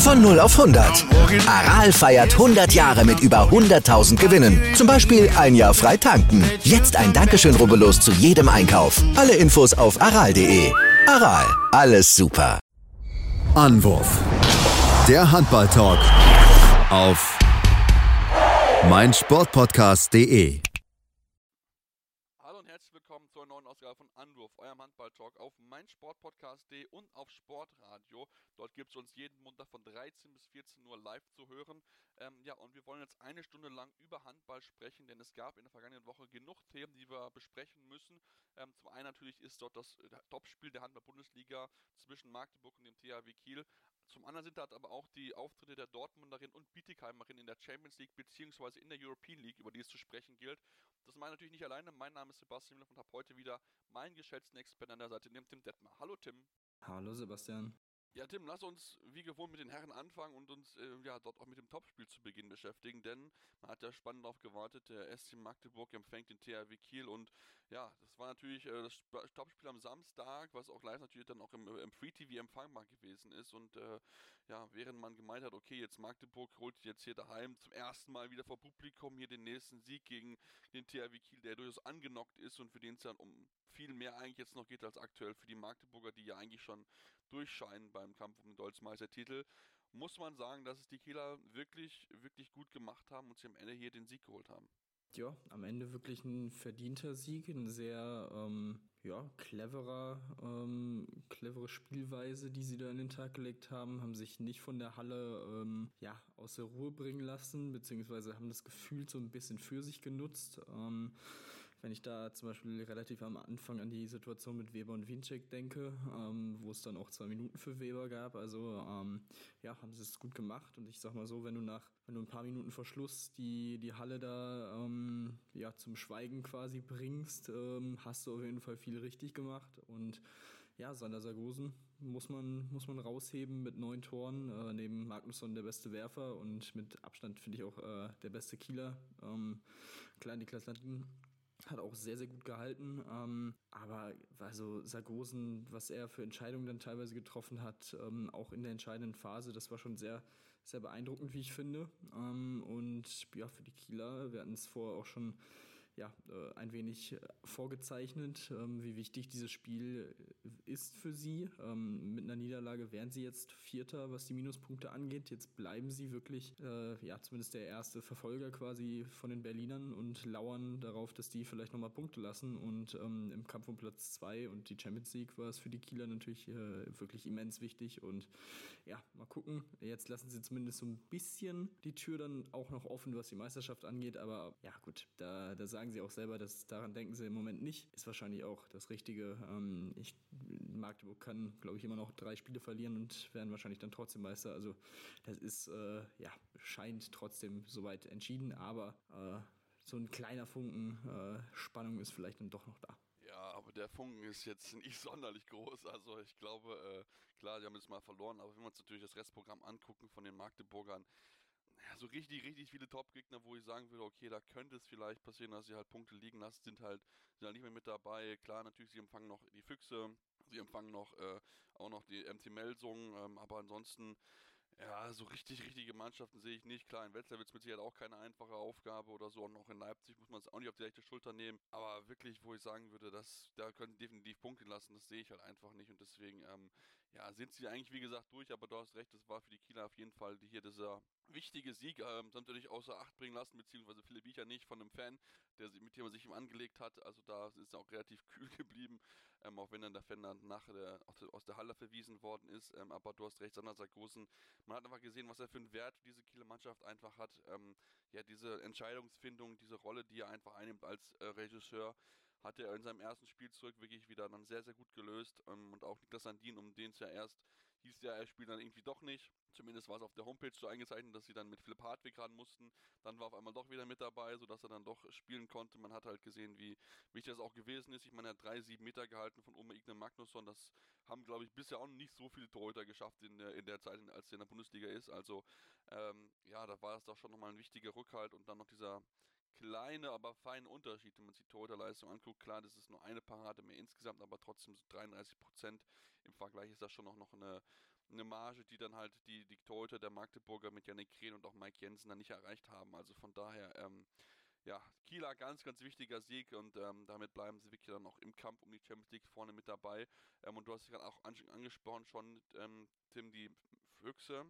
Von 0 auf 100. Aral feiert 100 Jahre mit über 100.000 Gewinnen. Zum Beispiel ein Jahr frei tanken. Jetzt ein Dankeschön, rubbellos zu jedem Einkauf. Alle Infos auf aral.de. Aral, alles super. Anwurf. Der Handball-Talk auf meinsportpodcast.de. Hallo und herzlich willkommen zur neuen Ausgabe von Anwurf, eurem Handball-Talk auf meinsportpodcast.de und auf Sportradio. Dort gibt es uns jeden Montag von 13 bis 14 Uhr live zu hören. Ähm, ja, und wir wollen jetzt eine Stunde lang über Handball sprechen, denn es gab in der vergangenen Woche genug Themen, die wir besprechen müssen. Ähm, zum einen natürlich ist dort das äh, Topspiel der Handball-Bundesliga zwischen Magdeburg und dem THW Kiel. Zum anderen sind dort aber auch die Auftritte der Dortmunderin und Bietigheimerin in der Champions League bzw. in der European League, über die es zu sprechen gilt. Das meine ich natürlich nicht alleine. Mein Name ist Sebastian Müller und habe heute wieder meinen geschätzten Experten an der Seite, dem Tim Detmar. Hallo Tim. Hallo Sebastian. Ja, Tim, lass uns wie gewohnt mit den Herren anfangen und uns äh, ja dort auch mit dem Topspiel zu Beginn beschäftigen, denn man hat ja spannend darauf gewartet. Der SC Magdeburg empfängt den THW Kiel und ja, das war natürlich äh, das Topspiel am Samstag, was auch live natürlich dann auch im, äh, im Free TV empfangbar gewesen ist und äh, ja, während man gemeint hat, okay, jetzt Magdeburg holt jetzt hier daheim zum ersten Mal wieder vor Publikum hier den nächsten Sieg gegen den THW Kiel, der durchaus angenockt ist und für den es dann um viel mehr eigentlich jetzt noch geht als aktuell für die Magdeburger, die ja eigentlich schon durchscheinen beim Kampf um den Deutschmeistertitel, muss man sagen, dass es die Kieler wirklich, wirklich gut gemacht haben und sie am Ende hier den Sieg geholt haben. Ja, am Ende wirklich ein verdienter Sieg, ein sehr ähm, ja, cleverer, ähm, clevere Spielweise, die sie da in den Tag gelegt haben, haben sich nicht von der Halle ähm, ja, aus der Ruhe bringen lassen, beziehungsweise haben das Gefühl so ein bisschen für sich genutzt. Ähm, wenn ich da zum Beispiel relativ am Anfang an die Situation mit Weber und Winczek denke, ähm, wo es dann auch zwei Minuten für Weber gab, also ähm, ja, haben sie es gut gemacht. Und ich sag mal so, wenn du nach, wenn du ein paar Minuten Verschluss die, die Halle da ähm, ja, zum Schweigen quasi bringst, ähm, hast du auf jeden Fall viel richtig gemacht. Und ja, Sander Sargosen muss man, muss man rausheben mit neun Toren, äh, neben Magnusson der beste Werfer und mit Abstand finde ich auch äh, der beste Kieler. Ähm, Klein Niklas Landin hat auch sehr, sehr gut gehalten. Ähm, aber also Sargosen, was er für Entscheidungen dann teilweise getroffen hat, ähm, auch in der entscheidenden Phase, das war schon sehr, sehr beeindruckend, wie ich finde. Ähm, und ja, für die Kieler, wir hatten es vorher auch schon ja, äh, ein wenig äh, vorgezeichnet, ähm, wie wichtig dieses Spiel äh, ist für sie. Ähm, mit einer Niederlage wären sie jetzt Vierter, was die Minuspunkte angeht. Jetzt bleiben sie wirklich, ja, zumindest der erste Verfolger quasi von den Berlinern und lauern darauf, dass die vielleicht nochmal Punkte lassen. Und ähm, im Kampf um Platz zwei und die Champions League war es für die Kieler natürlich wirklich immens wichtig. Und ja, mal gucken. Jetzt lassen sie zumindest so ein bisschen die Tür dann auch noch offen, was die Meisterschaft angeht. Aber ja, gut, da, da sagen sagen sie auch selber, dass daran denken sie im Moment nicht. Ist wahrscheinlich auch das Richtige. Ähm, ich, Magdeburg kann, glaube ich, immer noch drei Spiele verlieren und werden wahrscheinlich dann trotzdem Meister. Also das ist, äh, ja, scheint trotzdem soweit entschieden, aber äh, so ein kleiner Funken äh, Spannung ist vielleicht dann doch noch da. Ja, aber der Funken ist jetzt nicht sonderlich groß. Also ich glaube, äh, klar, die haben jetzt mal verloren, aber wenn wir uns natürlich das Restprogramm angucken von den Magdeburgern, ja, so richtig, richtig viele Top-Gegner, wo ich sagen würde, okay, da könnte es vielleicht passieren, dass sie halt Punkte liegen lassen, sind halt, sind halt nicht mehr mit dabei. Klar, natürlich, sie empfangen noch die Füchse, sie empfangen noch äh, auch noch die MT Melsung, ähm, aber ansonsten, ja, so richtig, richtige Mannschaften sehe ich nicht. Klar, in Wetzlar wird es mit Sicherheit auch keine einfache Aufgabe oder so. Und auch in Leipzig muss man es auch nicht auf die rechte Schulter nehmen. Aber wirklich, wo ich sagen würde, dass da können definitiv Punkte lassen, das sehe ich halt einfach nicht. Und deswegen, ähm, ja, sind sie eigentlich, wie gesagt, durch. Aber du hast recht, das war für die Kieler auf jeden Fall hier dieser wichtige Sieg. Ähm, das natürlich außer Acht bringen lassen, beziehungsweise Philipp Biecher nicht von einem Fan, der, mit dem man sich ihm angelegt hat. Also da ist er auch relativ kühl geblieben ähm, auch wenn dann der Fan dann nach der, aus der Halle verwiesen worden ist. Ähm, aber du hast recht, Sander Sargosen, man hat einfach gesehen, was er für einen Wert diese Kieler Mannschaft einfach hat. Ähm, ja, diese Entscheidungsfindung, diese Rolle, die er einfach einnimmt als äh, Regisseur, hat er in seinem ersten Spiel zurück wirklich wieder dann sehr, sehr gut gelöst. Ähm, und auch Niklas Sandin, um den es ja erst hieß ja, er spielt dann irgendwie doch nicht. Zumindest war es auf der Homepage so eingezeichnet, dass sie dann mit Philipp Hartwig ran mussten. Dann war auf einmal doch wieder mit dabei, sodass er dann doch spielen konnte. Man hat halt gesehen, wie wichtig das auch gewesen ist. Ich meine, er hat drei, sieben Meter gehalten von Oma Igne Magnusson. Das haben, glaube ich, bisher auch nicht so viele Torhüter geschafft in der, in der Zeit, als er in der Bundesliga ist. Also, ähm, ja, da war es doch schon nochmal ein wichtiger Rückhalt und dann noch dieser kleine, aber feine Unterschied, wenn man sich die Torhüterleistung anguckt. Klar, das ist nur eine Parade mehr insgesamt, aber trotzdem so 33 Prozent. Im Vergleich ist das schon noch, noch eine, eine Marge, die dann halt die, die Torhüter der Magdeburger mit Janik Krehn und auch Mike Jensen dann nicht erreicht haben. Also von daher, ähm, ja, Kieler ganz, ganz wichtiger Sieg und ähm, damit bleiben sie wirklich dann auch im Kampf um die Champions League vorne mit dabei. Ähm, und du hast gerade auch angesprochen schon, ähm, Tim, die Füchse,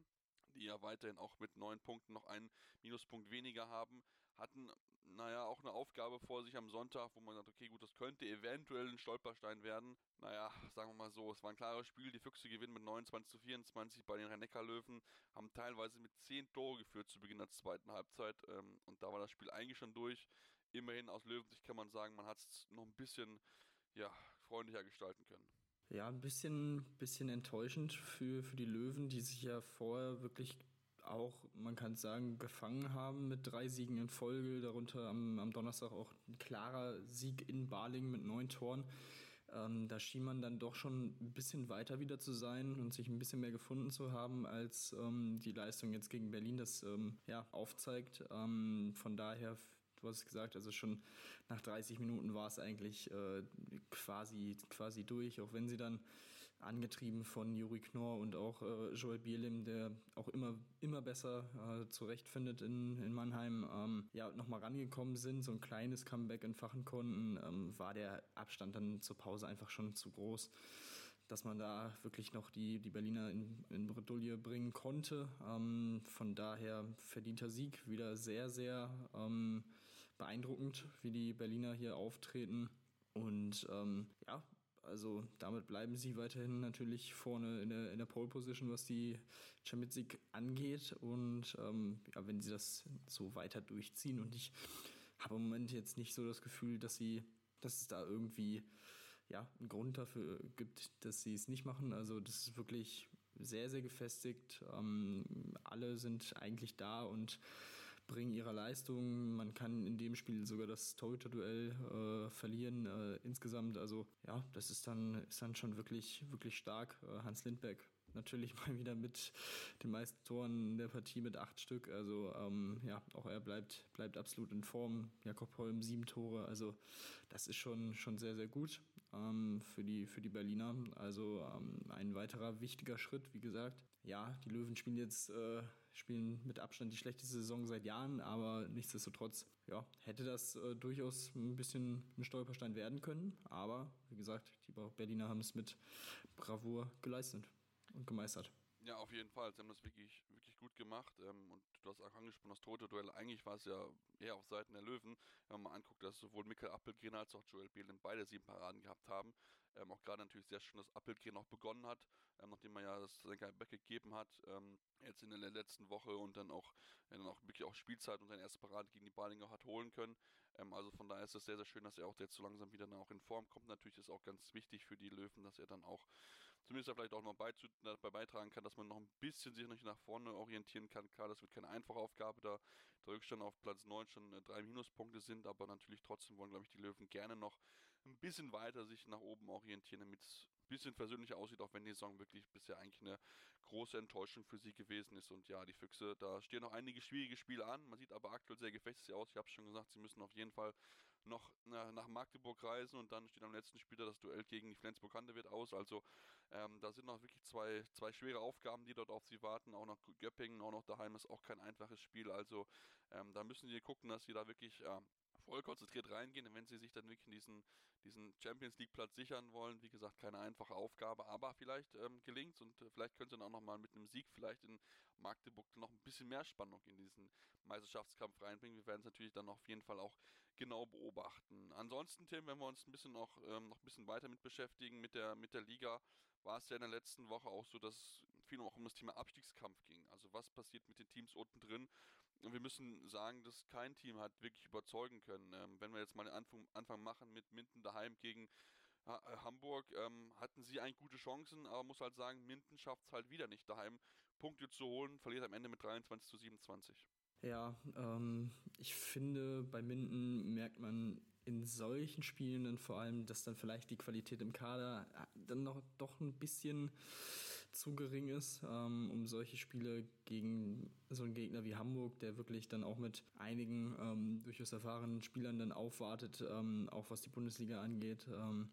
die ja weiterhin auch mit neun Punkten noch einen Minuspunkt weniger haben, hatten naja, auch eine Aufgabe vor sich am Sonntag, wo man sagt, okay, gut, das könnte eventuell ein Stolperstein werden. Naja, sagen wir mal so, es war ein klares Spiel. Die Füchse gewinnen mit 29 zu 24 bei den Rhein-Neckar-Löwen, haben teilweise mit 10 Tore geführt zu Beginn der zweiten Halbzeit. Ähm, und da war das Spiel eigentlich schon durch. Immerhin aus Löwensicht kann man sagen, man hat es noch ein bisschen ja, freundlicher gestalten können. Ja, ein bisschen, bisschen enttäuschend für, für die Löwen, die sich ja vorher wirklich auch, man kann sagen, gefangen haben mit drei Siegen in Folge, darunter am, am Donnerstag auch ein klarer Sieg in Balingen mit neun Toren. Ähm, da schien man dann doch schon ein bisschen weiter wieder zu sein und sich ein bisschen mehr gefunden zu haben, als ähm, die Leistung jetzt gegen Berlin das ähm, ja, aufzeigt. Ähm, von daher, du hast es gesagt, also schon nach 30 Minuten war es eigentlich äh, quasi, quasi durch, auch wenn sie dann angetrieben von Juri Knorr und auch äh, Joel Bielim, der auch immer, immer besser äh, zurechtfindet in, in Mannheim, ähm, ja, nochmal rangekommen sind, so ein kleines Comeback entfachen konnten, ähm, war der Abstand dann zur Pause einfach schon zu groß dass man da wirklich noch die, die Berliner in, in Bredouille bringen konnte. Ähm, von daher verdienter Sieg, wieder sehr, sehr ähm, beeindruckend, wie die Berliner hier auftreten. Und ähm, ja, also damit bleiben sie weiterhin natürlich vorne in der, in der Pole Position, was die Champions League angeht. Und ähm, ja, wenn sie das so weiter durchziehen und ich habe im Moment jetzt nicht so das Gefühl, dass sie, dass es da irgendwie ja, einen Grund dafür gibt, dass sie es nicht machen. Also das ist wirklich sehr, sehr gefestigt. Ähm, alle sind eigentlich da und bringen ihrer Leistung. Man kann in dem Spiel sogar das Torhüter-Duell äh, verlieren. Äh, insgesamt, also ja, das ist dann, ist dann schon wirklich, wirklich stark. Äh, Hans Lindberg natürlich mal wieder mit den meisten Toren der Partie mit acht Stück. Also ähm, ja, auch er bleibt, bleibt absolut in Form. Jakob Holm sieben Tore. Also das ist schon, schon sehr, sehr gut ähm, für, die, für die Berliner. Also ähm, ein weiterer wichtiger Schritt, wie gesagt. Ja, die Löwen spielen jetzt äh, spielen mit Abstand die schlechteste Saison seit Jahren, aber nichtsdestotrotz, ja, hätte das äh, durchaus ein bisschen ein Stolperstein werden können. Aber wie gesagt, die Berliner haben es mit Bravour geleistet und gemeistert. Ja, auf jeden Fall. Sie haben das wirklich, gut gemacht. Ähm, und du hast auch angesprochen, das tote Duell. Eigentlich war es ja eher auf Seiten der Löwen. Wenn man mal anguckt, dass sowohl Mikkel Appelgren als auch Joel Behlen beide sieben Paraden gehabt haben. Ähm, auch gerade natürlich sehr schön, dass Appelgren auch begonnen hat, ähm, nachdem man ja das Back gegeben hat. Ähm, jetzt in der letzten Woche und dann auch, ja, dann auch wirklich auch Spielzeit und seine erste Parade gegen die Balinger hat holen können. Ähm, also von daher ist es sehr, sehr schön, dass er auch jetzt so langsam wieder dann auch in Form kommt. Natürlich ist auch ganz wichtig für die Löwen, dass er dann auch zumindest vielleicht auch noch beizu, dabei beitragen kann, dass man noch ein bisschen sich nach vorne orientieren kann. Klar, das wird keine einfache Aufgabe, da der Rückstand auf Platz 9 schon äh, drei Minuspunkte sind, aber natürlich trotzdem wollen, glaube ich, die Löwen gerne noch ein bisschen weiter sich nach oben orientieren, damit es ein bisschen versöhnlicher aussieht, auch wenn die Saison wirklich bisher eigentlich eine große Enttäuschung für sie gewesen ist. Und ja, die Füchse, da stehen noch einige schwierige Spiele an. Man sieht aber aktuell sehr gefechtsig aus. Ich habe schon gesagt, sie müssen auf jeden Fall noch nach Magdeburg reisen und dann steht am letzten Spieltag das Duell gegen die Flensburg Handewitt aus. Also ähm, da sind noch wirklich zwei, zwei schwere Aufgaben, die dort auf sie warten. Auch noch Göppingen, auch noch daheim ist auch kein einfaches Spiel. Also ähm, da müssen sie gucken, dass sie da wirklich äh, voll konzentriert reingehen, wenn sie sich dann wirklich diesen, diesen Champions League Platz sichern wollen. Wie gesagt, keine einfache Aufgabe, aber vielleicht ähm, gelingt es und äh, vielleicht können sie dann auch nochmal mit einem Sieg vielleicht in Magdeburg noch ein bisschen mehr Spannung in diesen Meisterschaftskampf reinbringen. Wir werden es natürlich dann auf jeden Fall auch genau beobachten. Ansonsten, Tim, wenn wir uns ein bisschen noch, ähm, noch ein bisschen weiter mit beschäftigen, mit der, mit der Liga, war es ja in der letzten Woche auch so, dass es viel auch um das Thema Abstiegskampf ging. Also was passiert mit den Teams unten drin? Und wir müssen sagen, dass kein Team hat wirklich überzeugen können. Ähm, wenn wir jetzt mal den Anfang, Anfang machen mit Minden daheim gegen äh, Hamburg ähm, hatten sie eigentlich gute Chancen, aber muss halt sagen, Minden schafft es halt wieder nicht daheim, Punkte zu holen, verliert am Ende mit 23 zu 27. Ja, ähm, ich finde, bei Minden merkt man in solchen Spielen dann vor allem, dass dann vielleicht die Qualität im Kader äh, dann noch doch ein bisschen zu gering ist, ähm, um solche Spiele gegen so einen Gegner wie Hamburg, der wirklich dann auch mit einigen ähm, durchaus erfahrenen Spielern dann aufwartet, ähm, auch was die Bundesliga angeht. Ähm,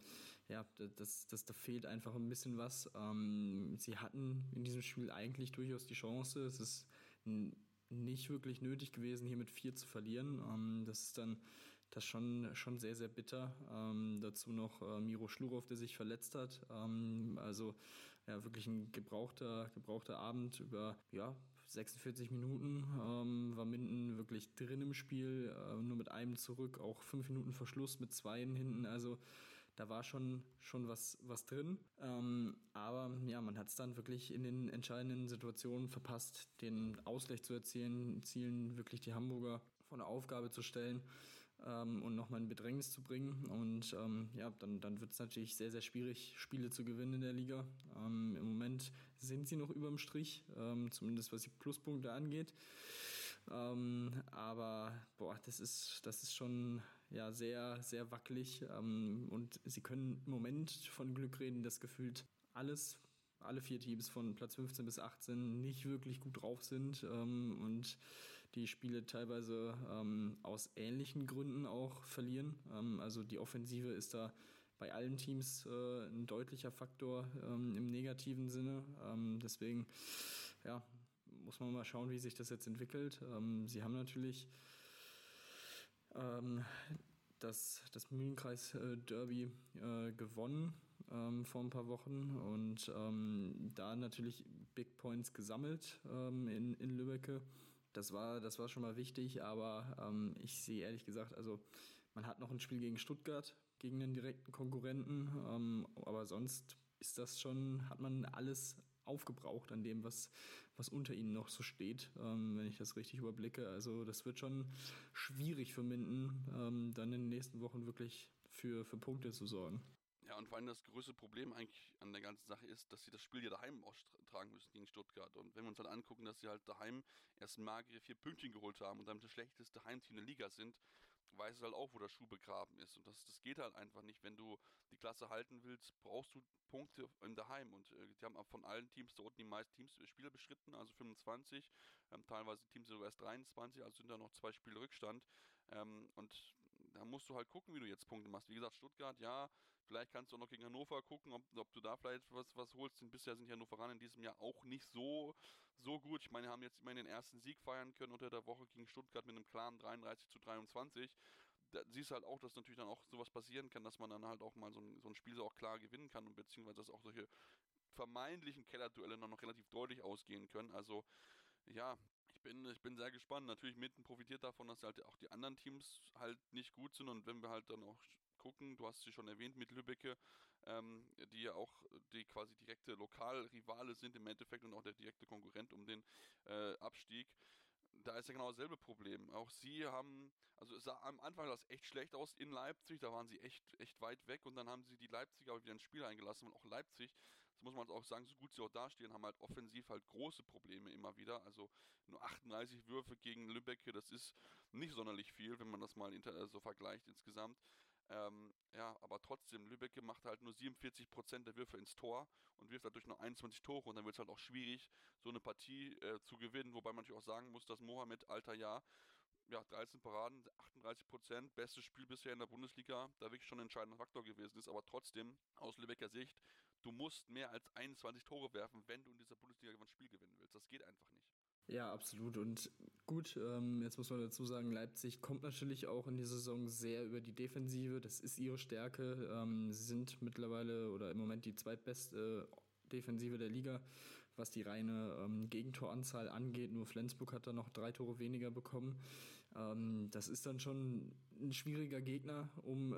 ja, das, das, da fehlt einfach ein bisschen was. Ähm, sie hatten in diesem Spiel eigentlich durchaus die Chance. Es ist nicht wirklich nötig gewesen, hier mit vier zu verlieren. Ähm, das ist dann das schon, schon sehr, sehr bitter. Ähm, dazu noch äh, Miro Schlurov, der sich verletzt hat. Ähm, also ja, wirklich ein gebrauchter, gebrauchter Abend über ja, 46 Minuten ähm, war Minden wirklich drin im Spiel, äh, nur mit einem zurück, auch fünf Minuten Verschluss mit zweien hinten. Also da war schon, schon was, was drin. Ähm, aber ja, man hat es dann wirklich in den entscheidenden Situationen verpasst, den Ausgleich zu erzielen, Zielen wirklich die Hamburger vor eine Aufgabe zu stellen ähm, und nochmal in Bedrängnis zu bringen. Und ähm, ja, dann, dann wird es natürlich sehr, sehr schwierig, Spiele zu gewinnen in der Liga. Ähm, Im Moment sind sie noch über dem Strich, ähm, zumindest was die Pluspunkte angeht. Ähm, aber boah, das ist, das ist schon ja, sehr, sehr wackelig. Ähm, und sie können im Moment von Glück reden, dass gefühlt alles, alle vier Teams von Platz 15 bis 18 nicht wirklich gut drauf sind. und die Spiele teilweise ähm, aus ähnlichen Gründen auch verlieren. Ähm, also die Offensive ist da bei allen Teams äh, ein deutlicher Faktor ähm, im negativen Sinne. Ähm, deswegen, ja, muss man mal schauen, wie sich das jetzt entwickelt. Ähm, sie haben natürlich ähm, das, das Mühlenkreis-Derby äh, gewonnen ähm, vor ein paar Wochen und ähm, da natürlich Big Points gesammelt ähm, in, in Lübbecke. Das war, das war schon mal wichtig, aber ähm, ich sehe ehrlich gesagt, also man hat noch ein Spiel gegen Stuttgart, gegen den direkten Konkurrenten, ähm, aber sonst ist das schon, hat man alles aufgebraucht an dem, was, was unter ihnen noch so steht, ähm, wenn ich das richtig überblicke. Also das wird schon schwierig für Minden, ähm, dann in den nächsten Wochen wirklich für, für Punkte zu sorgen. Ja, und vor allem das größte Problem eigentlich an der ganzen Sache ist, dass sie das Spiel ja daheim austragen müssen gegen Stuttgart. Und wenn wir uns halt angucken, dass sie halt daheim erst magere vier Pünktchen geholt haben und damit das schlechteste Heimteam der Liga sind, weiß es halt auch, wo der Schuh begraben ist. Und das, das geht halt einfach nicht. Wenn du die Klasse halten willst, brauchst du Punkte im Daheim. Und äh, die haben von allen Teams unten die meisten Teams äh, Spiele beschritten, also 25. Ähm, teilweise Teams sogar erst 23, also sind da noch zwei Spiele Rückstand. Ähm, und da musst du halt gucken, wie du jetzt Punkte machst. Wie gesagt, Stuttgart, ja, vielleicht kannst du auch noch gegen Hannover gucken, ob, ob du da vielleicht was, was holst. Denn bisher sind die Hannoveraner in diesem Jahr auch nicht so, so gut. Ich meine, haben jetzt immerhin den ersten Sieg feiern können unter der Woche gegen Stuttgart mit einem klaren 33 zu 23. Da siehst du halt auch, dass natürlich dann auch sowas passieren kann, dass man dann halt auch mal so ein, so ein Spiel so auch klar gewinnen kann und beziehungsweise dass auch solche vermeintlichen Kellerduelle noch relativ deutlich ausgehen können. Also ja, bin, ich bin sehr gespannt. Natürlich mitten profitiert davon, dass halt auch die anderen Teams halt nicht gut sind und wenn wir halt dann auch gucken, du hast sie schon erwähnt mit Lübbecke, ähm, die ja auch die quasi direkte Lokalrivale sind im Endeffekt und auch der direkte Konkurrent um den äh, Abstieg. Da ist ja genau dasselbe Problem. Auch sie haben, also es sah am Anfang das echt schlecht aus in Leipzig, da waren sie echt, echt weit weg und dann haben sie die Leipziger aber wieder ins Spiel eingelassen und auch Leipzig das muss man auch sagen, so gut sie auch dastehen, haben halt offensiv halt große Probleme immer wieder. Also nur 38 Würfe gegen Lübeck, das ist nicht sonderlich viel, wenn man das mal äh, so vergleicht insgesamt. Ähm, ja, aber trotzdem, Lübeck macht halt nur 47% der Würfe ins Tor und wirft dadurch nur 21 Tore und dann wird es halt auch schwierig, so eine Partie äh, zu gewinnen, wobei man natürlich auch sagen muss, dass Mohamed alter Jahr ja, 13 Paraden, 38 Prozent, bestes Spiel bisher in der Bundesliga, da wirklich schon ein entscheidender Faktor gewesen ist, aber trotzdem, aus Lübecker Sicht, du musst mehr als 21 Tore werfen, wenn du in dieser Bundesliga ein Spiel gewinnen willst. Das geht einfach nicht. Ja, absolut. Und gut, ähm, jetzt muss man dazu sagen, Leipzig kommt natürlich auch in die Saison sehr über die Defensive. Das ist ihre Stärke. Ähm, sie sind mittlerweile oder im Moment die zweitbeste Defensive der Liga, was die reine ähm, Gegentoranzahl angeht. Nur Flensburg hat da noch drei Tore weniger bekommen. Ähm, das ist dann schon ein schwieriger Gegner, um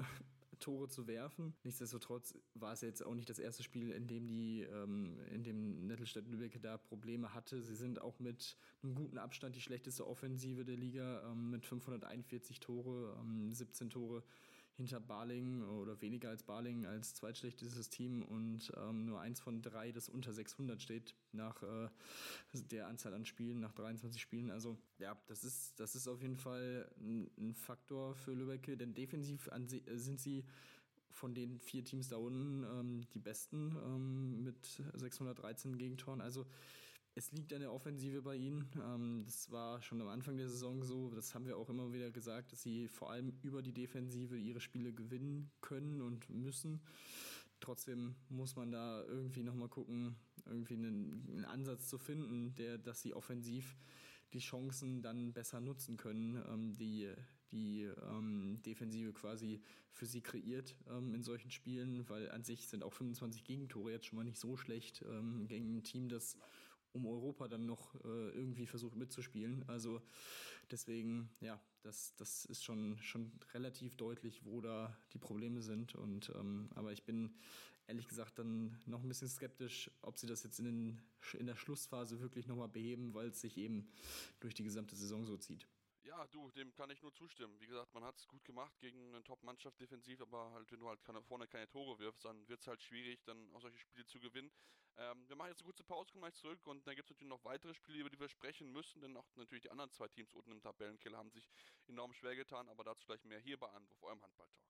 Tore zu werfen. Nichtsdestotrotz war es jetzt auch nicht das erste Spiel, in dem die, ähm, in dem Nettelstedt-Lübeck da Probleme hatte. Sie sind auch mit einem guten Abstand die schlechteste Offensive der Liga ähm, mit 541 Tore, ähm, 17 Tore hinter Barling oder weniger als Barling als zweitschlechtestes Team und ähm, nur eins von drei, das unter 600 steht nach äh, der Anzahl an Spielen, nach 23 Spielen. Also ja, das ist, das ist auf jeden Fall ein, ein Faktor für Lübeck, denn defensiv an, sind sie von den vier Teams da unten ähm, die besten ähm, mit 613 Gegentoren. Also es liegt an der Offensive bei ihnen. Ähm, das war schon am Anfang der Saison so. Das haben wir auch immer wieder gesagt, dass sie vor allem über die Defensive ihre Spiele gewinnen können und müssen. Trotzdem muss man da irgendwie nochmal gucken, irgendwie einen, einen, Ansatz zu finden, der, dass sie offensiv die Chancen dann besser nutzen können, ähm, die die ähm, Defensive quasi für sie kreiert ähm, in solchen Spielen, weil an sich sind auch 25 Gegentore jetzt schon mal nicht so schlecht ähm, gegen ein Team, das um Europa dann noch äh, irgendwie versucht mitzuspielen. Also deswegen, ja, das, das ist schon, schon relativ deutlich, wo da die Probleme sind. Und ähm, aber ich bin ehrlich gesagt dann noch ein bisschen skeptisch, ob sie das jetzt in, den, in der Schlussphase wirklich nochmal beheben, weil es sich eben durch die gesamte Saison so zieht. Ja, du, dem kann ich nur zustimmen. Wie gesagt, man hat es gut gemacht gegen eine Top-Mannschaft defensiv, aber halt, wenn du halt keine, vorne keine Tore wirfst, dann wird es halt schwierig, dann auch solche Spiele zu gewinnen. Ähm, wir machen jetzt eine kurze Pause, kommen gleich zurück und dann gibt es natürlich noch weitere Spiele, über die wir sprechen müssen, denn auch natürlich die anderen zwei Teams unten im Tabellenkeller haben sich enorm schwer getan, aber dazu gleich mehr hier bei Anwurf, eurem Handballtalk.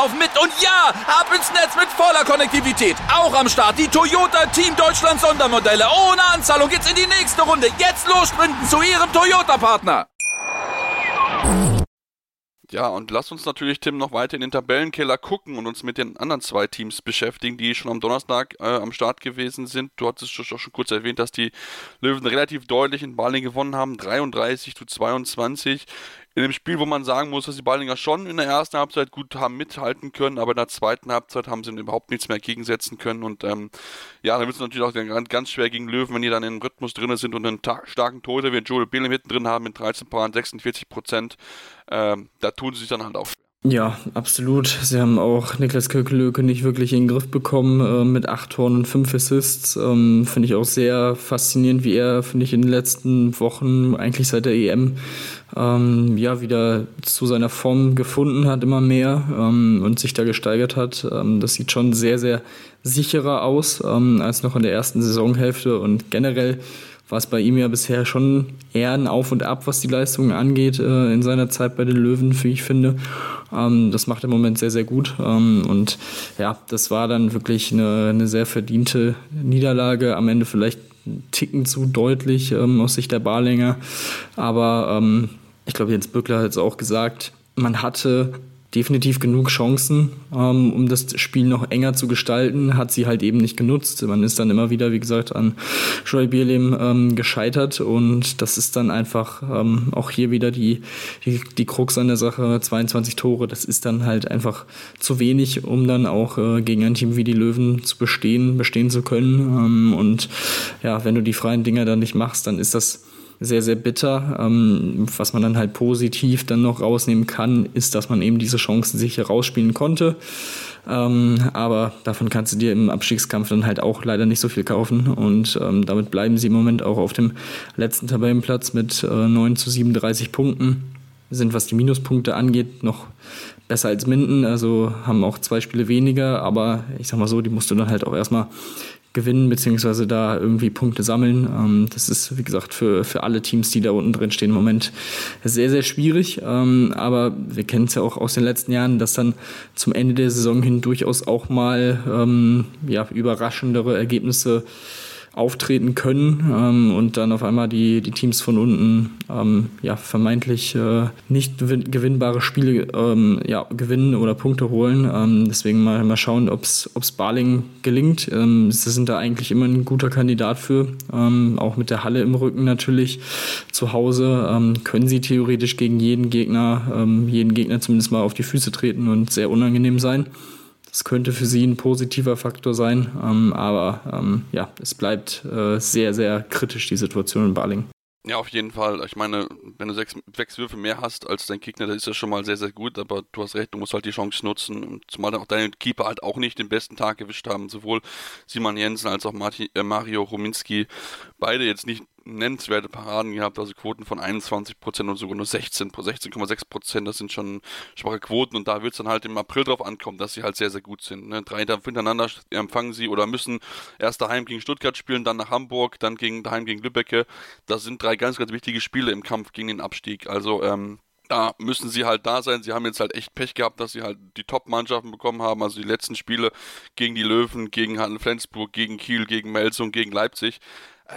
laufen mit. Und ja, ab ins Netz mit voller Konnektivität. Auch am Start die Toyota Team Deutschland Sondermodelle. Ohne Anzahlung geht's in die nächste Runde. Jetzt los sprinten zu ihrem Toyota-Partner. Ja, und lass uns natürlich, Tim, noch weiter in den Tabellenkeller gucken und uns mit den anderen zwei Teams beschäftigen, die schon am Donnerstag äh, am Start gewesen sind. Du hattest schon, schon kurz erwähnt, dass die Löwen relativ deutlich in Baling gewonnen haben, 33 zu 22 in dem Spiel, wo man sagen muss, dass die Ballinger schon in der ersten Halbzeit gut haben mithalten können, aber in der zweiten Halbzeit haben sie überhaupt nichts mehr gegensetzen können. Und ähm, ja, dann wird es natürlich auch ganz, schwer gegen Löwen, wenn die dann im Rhythmus drin sind und einen starken Torhüter wie Joel Billem hinten drin haben mit 13 Paaren, 46 Prozent. Ähm, da tun sie sich dann halt auch schwer. Ja, absolut. Sie haben auch Niklas Kökelöke nicht wirklich in den Griff bekommen äh, mit acht Toren und fünf Assists. Ähm, finde ich auch sehr faszinierend, wie er, finde ich, in den letzten Wochen, eigentlich seit der EM, ähm, ja, wieder zu seiner Form gefunden hat, immer mehr ähm, und sich da gesteigert hat. Ähm, das sieht schon sehr, sehr sicherer aus ähm, als noch in der ersten Saisonhälfte und generell war es bei ihm ja bisher schon eher ein Auf und Ab, was die Leistungen angeht, äh, in seiner Zeit bei den Löwen, wie ich finde. Ähm, das macht er im Moment sehr, sehr gut. Ähm, und ja, das war dann wirklich eine, eine sehr verdiente Niederlage. Am Ende vielleicht ein Ticken zu deutlich ähm, aus Sicht der Barlinger. Aber ähm, ich glaube, Jens Bückler hat es auch gesagt, man hatte definitiv genug Chancen, ähm, um das Spiel noch enger zu gestalten, hat sie halt eben nicht genutzt. Man ist dann immer wieder, wie gesagt, an Joy Bierlehm ähm, gescheitert und das ist dann einfach ähm, auch hier wieder die, die, die Krux an der Sache, 22 Tore, das ist dann halt einfach zu wenig, um dann auch äh, gegen ein Team wie die Löwen zu bestehen, bestehen zu können. Ähm, und ja, wenn du die freien Dinger dann nicht machst, dann ist das sehr, sehr bitter. Ähm, was man dann halt positiv dann noch rausnehmen kann, ist, dass man eben diese Chancen sich herausspielen konnte. Ähm, aber davon kannst du dir im Abstiegskampf dann halt auch leider nicht so viel kaufen. Und ähm, damit bleiben sie im Moment auch auf dem letzten Tabellenplatz mit äh, 9 zu 37 Punkten. Sind, was die Minuspunkte angeht, noch besser als Minden, also haben auch zwei Spiele weniger, aber ich sag mal so, die musst du dann halt auch erstmal gewinnen, beziehungsweise da irgendwie Punkte sammeln. Ähm, das ist, wie gesagt, für, für alle Teams, die da unten drin stehen, im Moment sehr, sehr schwierig. Ähm, aber wir kennen es ja auch aus den letzten Jahren, dass dann zum Ende der Saison hin durchaus auch mal ähm, ja, überraschendere Ergebnisse auftreten können ähm, und dann auf einmal die, die Teams von unten ähm, ja, vermeintlich äh, nicht gewinnbare Spiele ähm, ja, gewinnen oder Punkte holen. Ähm, deswegen mal, mal schauen, ob es Baling gelingt. Ähm, sie sind da eigentlich immer ein guter Kandidat für, ähm, auch mit der Halle im Rücken natürlich zu Hause. Ähm, können sie theoretisch gegen jeden Gegner, ähm, jeden Gegner zumindest mal auf die Füße treten und sehr unangenehm sein. Das könnte für sie ein positiver Faktor sein, ähm, aber ähm, ja, es bleibt äh, sehr, sehr kritisch, die Situation in Baling. Ja, auf jeden Fall. Ich meine, wenn du sechs, sechs Würfe mehr hast als dein Gegner, dann ist das schon mal sehr, sehr gut. Aber du hast recht, du musst halt die Chance nutzen. Und zumal auch deine Keeper halt auch nicht den besten Tag erwischt haben. Sowohl Simon Jensen als auch Martin, äh, Mario Rominski. Beide jetzt nicht nennenswerte Paraden gehabt, also Quoten von 21% und sogar nur 16, 16,6%, das sind schon schwache Quoten und da wird es dann halt im April drauf ankommen, dass sie halt sehr, sehr gut sind. Ne? Drei hintereinander empfangen sie oder müssen erst daheim gegen Stuttgart spielen, dann nach Hamburg, dann gegen, daheim gegen Lübbecke. Das sind drei ganz, ganz wichtige Spiele im Kampf gegen den Abstieg. Also, ähm, da müssen sie halt da sein. Sie haben jetzt halt echt Pech gehabt, dass sie halt die Top-Mannschaften bekommen haben. Also die letzten Spiele gegen die Löwen, gegen Flensburg, gegen Kiel, gegen Melsung, gegen Leipzig.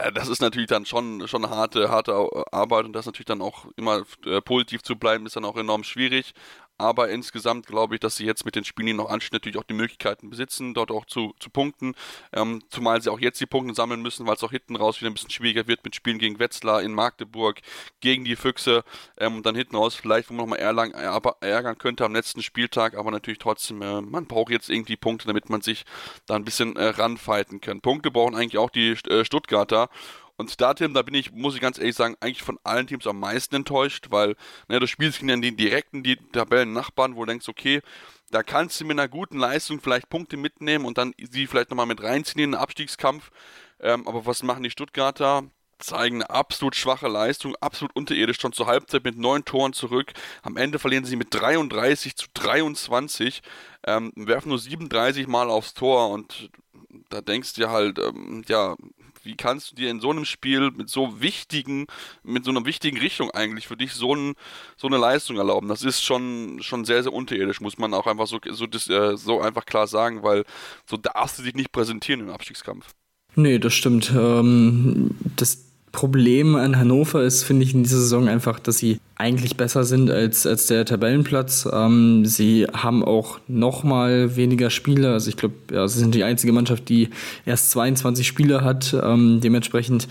Äh, das ist natürlich dann schon, schon harte, harte Arbeit und das natürlich dann auch immer äh, positiv zu bleiben, ist dann auch enorm schwierig. Aber insgesamt glaube ich, dass sie jetzt mit den Spielen, die noch anstehen, natürlich auch die Möglichkeiten besitzen, dort auch zu, zu punkten. Ähm, zumal sie auch jetzt die Punkte sammeln müssen, weil es auch hinten raus wieder ein bisschen schwieriger wird mit Spielen gegen Wetzlar in Magdeburg, gegen die Füchse. Ähm, und dann hinten raus vielleicht, wo man nochmal ärgern könnte am letzten Spieltag. Aber natürlich trotzdem, äh, man braucht jetzt irgendwie Punkte, damit man sich da ein bisschen äh, ranfighten kann. Punkte brauchen eigentlich auch die äh, Stuttgarter. Und da, Tim, da bin ich, muss ich ganz ehrlich sagen, eigentlich von allen Teams am meisten enttäuscht, weil ne, du spielst gegen den direkten, die Tabellennachbarn, wo du denkst, okay, da kannst du mit einer guten Leistung vielleicht Punkte mitnehmen und dann sie vielleicht nochmal mit reinziehen in den Abstiegskampf. Ähm, aber was machen die Stuttgarter? zeigen eine absolut schwache Leistung, absolut unterirdisch, schon zur Halbzeit mit neun Toren zurück. Am Ende verlieren sie mit 33 zu 23, ähm, werfen nur 37 Mal aufs Tor und da denkst du halt, ähm, ja, wie kannst du dir in so einem Spiel mit so wichtigen, mit so einer wichtigen Richtung eigentlich für dich so, ein, so eine Leistung erlauben? Das ist schon, schon sehr, sehr unterirdisch, muss man auch einfach so, so, das, äh, so einfach klar sagen, weil so darfst du dich nicht präsentieren im Abstiegskampf. Nee, das stimmt. Ähm, das Problem an Hannover ist, finde ich, in dieser Saison einfach, dass sie eigentlich besser sind als, als der Tabellenplatz. Ähm, sie haben auch noch mal weniger Spiele. Also ich glaube, ja, sie sind die einzige Mannschaft, die erst 22 Spiele hat. Ähm, dementsprechend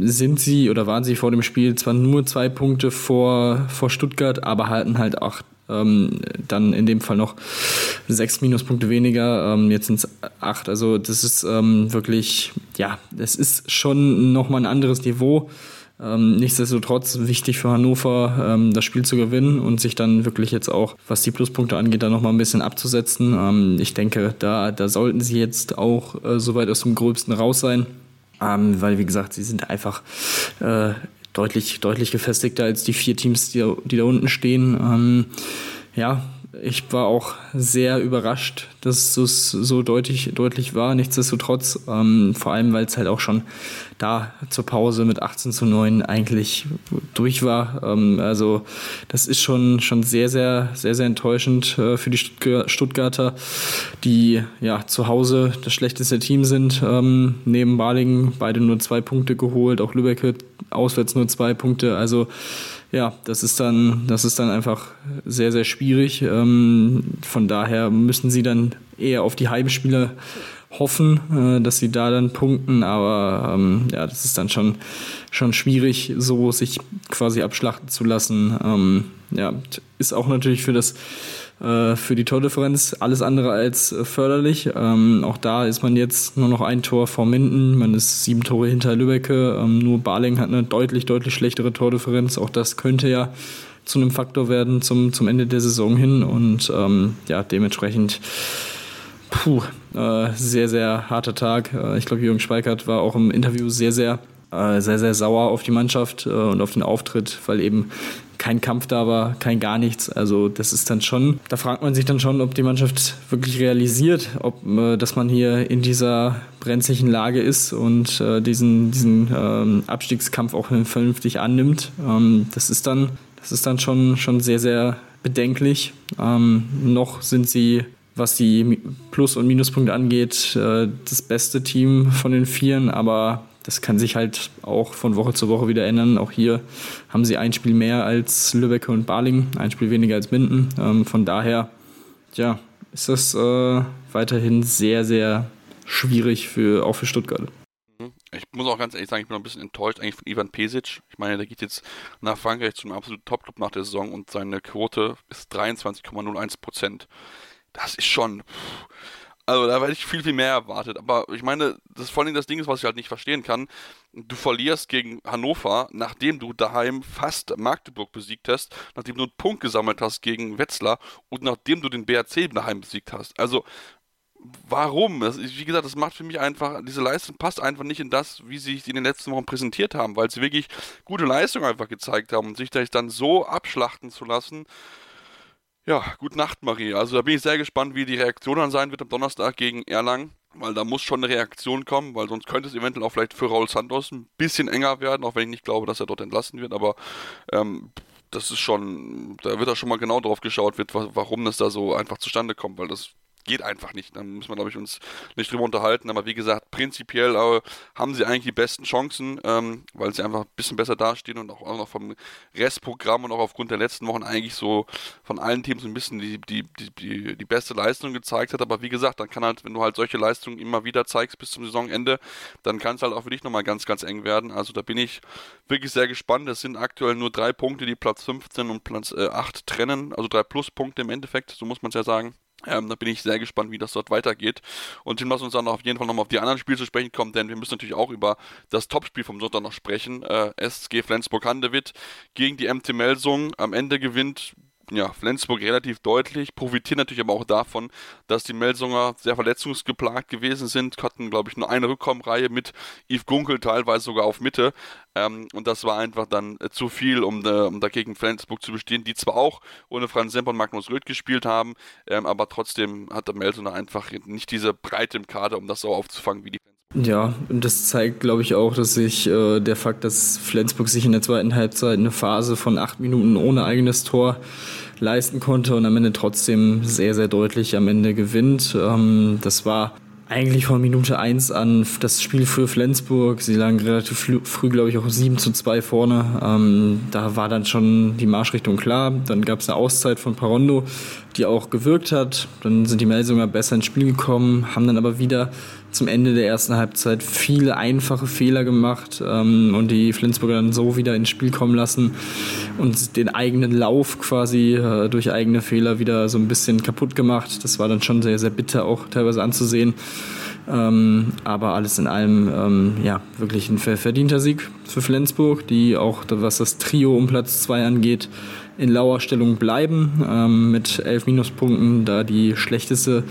sind sie oder waren sie vor dem Spiel zwar nur zwei Punkte vor, vor Stuttgart, aber halten halt auch ähm, dann in dem Fall noch sechs Minuspunkte weniger, ähm, jetzt sind es acht. Also das ist ähm, wirklich, ja, das ist schon nochmal ein anderes Niveau. Ähm, nichtsdestotrotz wichtig für Hannover, ähm, das Spiel zu gewinnen und sich dann wirklich jetzt auch, was die Pluspunkte angeht, da nochmal ein bisschen abzusetzen. Ähm, ich denke, da, da sollten sie jetzt auch äh, soweit aus dem Gröbsten raus sein. Ähm, weil, wie gesagt, sie sind einfach äh, deutlich, deutlich gefestigter als die vier Teams, die, die da unten stehen. Ähm, ja, ich war auch sehr überrascht, dass es so deutlich, deutlich war. Nichtsdestotrotz, ähm, vor allem, weil es halt auch schon da zur Pause mit 18 zu 9 eigentlich durch war. Ähm, also das ist schon, schon sehr, sehr, sehr, sehr enttäuschend äh, für die Stuttgarter, die ja zu Hause das schlechteste Team sind. Ähm, neben Balingen beide nur zwei Punkte geholt, auch Lübeck auswärts nur zwei Punkte. Also ja, das ist dann, das ist dann einfach sehr, sehr schwierig. Ähm, von daher müssen sie dann eher auf die Heimspiele hoffen, äh, dass sie da dann punkten. Aber ähm, ja, das ist dann schon, schon schwierig, so sich quasi abschlachten zu lassen. Ähm, ja, ist auch natürlich für das äh, für die Tordifferenz alles andere als äh, förderlich. Ähm, auch da ist man jetzt nur noch ein Tor vor Minden. Man ist sieben Tore hinter Lübbecke. Ähm, nur Barling hat eine deutlich, deutlich schlechtere Tordifferenz. Auch das könnte ja zu einem Faktor werden zum, zum Ende der Saison hin. Und ähm, ja, dementsprechend puh, äh, sehr, sehr harter Tag. Äh, ich glaube, Jürgen Schweikert war auch im Interview sehr, sehr, äh, sehr, sehr sauer auf die Mannschaft und auf den Auftritt, weil eben kein Kampf da war, kein gar nichts. Also das ist dann schon, da fragt man sich dann schon, ob die Mannschaft wirklich realisiert, ob äh, dass man hier in dieser brenzlichen Lage ist und äh, diesen, diesen ähm, Abstiegskampf auch vernünftig annimmt. Ähm, das ist dann, das ist dann schon, schon sehr, sehr bedenklich. Ähm, noch sind sie was die Plus- und Minuspunkte angeht, äh, das beste Team von den Vieren, aber das kann sich halt auch von Woche zu Woche wieder ändern. Auch hier haben sie ein Spiel mehr als Lübeck und Baling, ein Spiel weniger als Minden. Ähm, von daher, ja, ist das äh, weiterhin sehr, sehr schwierig für, auch für Stuttgart. Mhm. Ich muss auch ganz ehrlich sagen, ich bin noch ein bisschen enttäuscht eigentlich von Ivan Pesic. Ich meine, der geht jetzt nach Frankreich zum absoluten Topclub nach der Saison und seine Quote ist 23,01 Prozent. Das ist schon. Also da hätte ich viel, viel mehr erwartet. Aber ich meine, das ist vor allem das Ding ist, was ich halt nicht verstehen kann. Du verlierst gegen Hannover, nachdem du daheim fast Magdeburg besiegt hast, nachdem du einen Punkt gesammelt hast gegen Wetzlar und nachdem du den BRC daheim besiegt hast. Also warum? Das, wie gesagt, das macht für mich einfach, diese Leistung passt einfach nicht in das, wie sie sich in den letzten Wochen präsentiert haben, weil sie wirklich gute Leistung einfach gezeigt haben und sich dann so abschlachten zu lassen. Ja, gute Nacht, Marie. Also da bin ich sehr gespannt, wie die Reaktion dann sein wird am Donnerstag gegen Erlangen, weil da muss schon eine Reaktion kommen, weil sonst könnte es eventuell auch vielleicht für Raul Santos ein bisschen enger werden, auch wenn ich nicht glaube, dass er dort entlassen wird, aber ähm, das ist schon, da wird da schon mal genau drauf geschaut wird, warum das da so einfach zustande kommt, weil das geht einfach nicht. Da müssen wir, glaube ich, uns nicht drüber unterhalten. Aber wie gesagt, prinzipiell äh, haben sie eigentlich die besten Chancen, ähm, weil sie einfach ein bisschen besser dastehen und auch, auch, noch vom Restprogramm und auch aufgrund der letzten Wochen eigentlich so von allen Teams ein bisschen die, die, die, die, beste Leistung gezeigt hat. Aber wie gesagt, dann kann halt, wenn du halt solche Leistungen immer wieder zeigst bis zum Saisonende, dann kann es halt auch für dich nochmal ganz, ganz eng werden. Also da bin ich wirklich sehr gespannt. Es sind aktuell nur drei Punkte, die Platz 15 und Platz äh, 8 trennen. Also drei Pluspunkte im Endeffekt, so muss man es ja sagen. Ähm, da bin ich sehr gespannt, wie das dort weitergeht. Und Tim, lass uns dann auf jeden Fall nochmal auf die anderen Spiele zu sprechen kommen, denn wir müssen natürlich auch über das Topspiel vom Sonntag noch sprechen. Äh, SG Flensburg-Handewitt gegen die MT Melsung. Am Ende gewinnt ja, Flensburg relativ deutlich, profitieren natürlich aber auch davon, dass die Melsunger sehr verletzungsgeplagt gewesen sind, hatten, glaube ich, nur eine Rückkommenreihe mit Yves Gunkel, teilweise sogar auf Mitte. Ähm, und das war einfach dann äh, zu viel, um, äh, um dagegen Flensburg zu bestehen, die zwar auch ohne Franz Semper und Magnus Röth gespielt haben, ähm, aber trotzdem hat der Melsunger einfach nicht diese Breite im Kader, um das so aufzufangen wie die ja, und das zeigt, glaube ich, auch, dass sich äh, der Fakt, dass Flensburg sich in der zweiten Halbzeit eine Phase von acht Minuten ohne eigenes Tor leisten konnte und am Ende trotzdem sehr, sehr deutlich am Ende gewinnt. Ähm, das war eigentlich von Minute 1 an das Spiel für Flensburg. Sie lagen relativ früh, glaube ich, auch 7 zu 2 vorne. Ähm, da war dann schon die Marschrichtung klar. Dann gab es eine Auszeit von Parondo, die auch gewirkt hat. Dann sind die Melsunger besser ins Spiel gekommen, haben dann aber wieder zum Ende der ersten Halbzeit viele einfache Fehler gemacht ähm, und die Flensburger dann so wieder ins Spiel kommen lassen und den eigenen Lauf quasi äh, durch eigene Fehler wieder so ein bisschen kaputt gemacht. Das war dann schon sehr, sehr bitter auch teilweise anzusehen. Ähm, aber alles in allem, ähm, ja, wirklich ein verdienter Sieg für Flensburg, die auch, was das Trio um Platz 2 angeht, in lauer Stellung bleiben ähm, mit elf Minuspunkten, da die schlechteste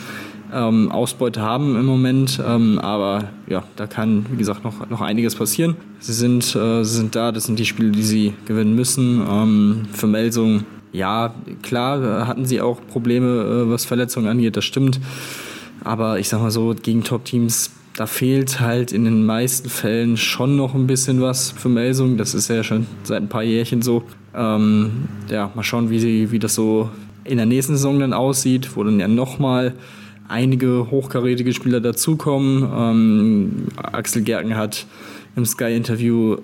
ähm, Ausbeute haben im Moment. Ähm, aber ja, da kann, wie gesagt, noch, noch einiges passieren. Sie sind, äh, sie sind da, das sind die Spiele, die sie gewinnen müssen. Ähm, für Melsung, ja, klar, hatten sie auch Probleme, äh, was Verletzungen angeht, das stimmt. Aber ich sag mal so, gegen Top-Teams, da fehlt halt in den meisten Fällen schon noch ein bisschen was für Melsung. Das ist ja schon seit ein paar Jährchen so. Ähm, ja, mal schauen, wie, sie, wie das so in der nächsten Saison dann aussieht, wo dann ja nochmal einige hochkarätige Spieler dazukommen. Ähm, Axel Gerken hat im Sky-Interview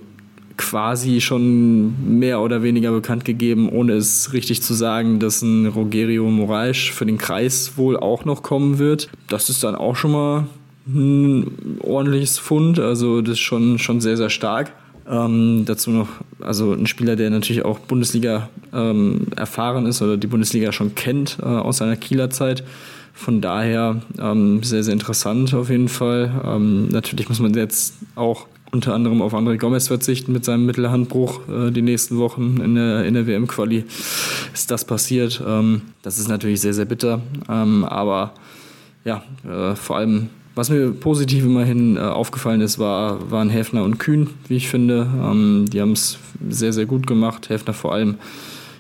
quasi schon mehr oder weniger bekannt gegeben, ohne es richtig zu sagen, dass ein Rogerio Moraes für den Kreis wohl auch noch kommen wird. Das ist dann auch schon mal ein ordentliches Fund, also das ist schon, schon sehr, sehr stark. Ähm, dazu noch, also ein Spieler, der natürlich auch Bundesliga ähm, erfahren ist oder die Bundesliga schon kennt äh, aus seiner Kieler Zeit. Von daher ähm, sehr, sehr interessant auf jeden Fall. Ähm, natürlich muss man jetzt auch unter anderem auf André Gomez verzichten mit seinem Mittelhandbruch äh, die nächsten Wochen in der, in der WM-Quali. Ist das passiert? Ähm, das ist natürlich sehr, sehr bitter. Ähm, aber ja, äh, vor allem, was mir positiv immerhin äh, aufgefallen ist, war, waren Häfner und Kühn, wie ich finde. Ähm, die haben es sehr, sehr gut gemacht. Häfner vor allem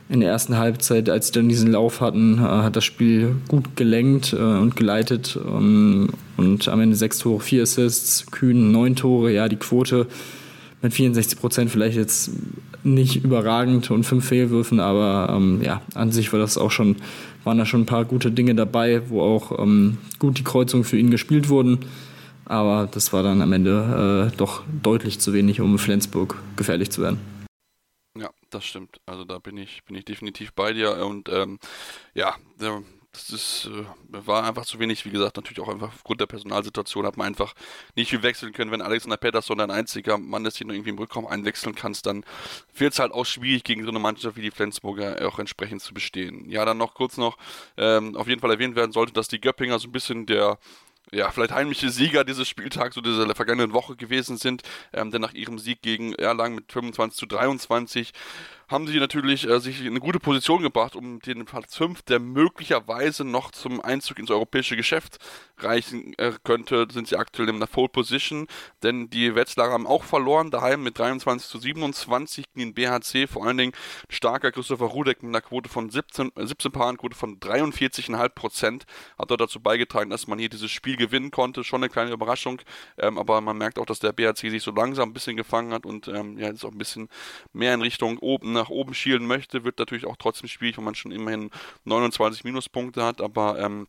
in der ersten Halbzeit, als sie dann diesen Lauf hatten, äh, hat das Spiel gut gelenkt äh, und geleitet. Ähm, und am Ende sechs Tore, vier Assists, Kühn neun Tore. Ja, die Quote mit 64 Prozent vielleicht jetzt nicht überragend und fünf Fehlwürfen, aber ähm, ja, an sich war das auch schon, waren da schon ein paar gute Dinge dabei, wo auch ähm, gut die Kreuzungen für ihn gespielt wurden. Aber das war dann am Ende äh, doch deutlich zu wenig, um Flensburg gefährlich zu werden. Ja, das stimmt. Also da bin ich, bin ich definitiv bei dir. Und ähm, ja, das ist, äh, war einfach zu wenig. Wie gesagt, natürlich auch einfach aufgrund der Personalsituation hat man einfach nicht viel wechseln können. Wenn Alexander Pettersson dein einziger Mann ist, den du irgendwie im Rückraum einwechseln kannst, dann wird es halt auch schwierig, gegen so eine Mannschaft wie die Flensburger auch entsprechend zu bestehen. Ja, dann noch kurz noch ähm, auf jeden Fall erwähnt werden sollte, dass die Göppinger so ein bisschen der ja, vielleicht heimliche Sieger dieses Spieltags oder dieser vergangenen Woche gewesen sind, ähm, denn nach ihrem Sieg gegen Erlangen mit 25 zu 23 haben sie natürlich äh, sich in eine gute Position gebracht, um den Platz 5, der möglicherweise noch zum Einzug ins europäische Geschäft reichen äh, könnte, sind sie aktuell in der Pole Position, denn die Wetzlarer haben auch verloren, daheim mit 23 zu 27 gegen den BHC, vor allen Dingen starker Christopher Rudek mit einer Quote von 17, äh, 17 Paaren, Quote von 43,5 Prozent, hat dort dazu beigetragen, dass man hier dieses Spiel gewinnen konnte, schon eine kleine Überraschung, ähm, aber man merkt auch, dass der BHC sich so langsam ein bisschen gefangen hat und ähm, ja, jetzt auch ein bisschen mehr in Richtung oben nach oben schielen möchte, wird natürlich auch trotzdem schwierig, wenn man schon immerhin 29 Minuspunkte hat, aber ähm,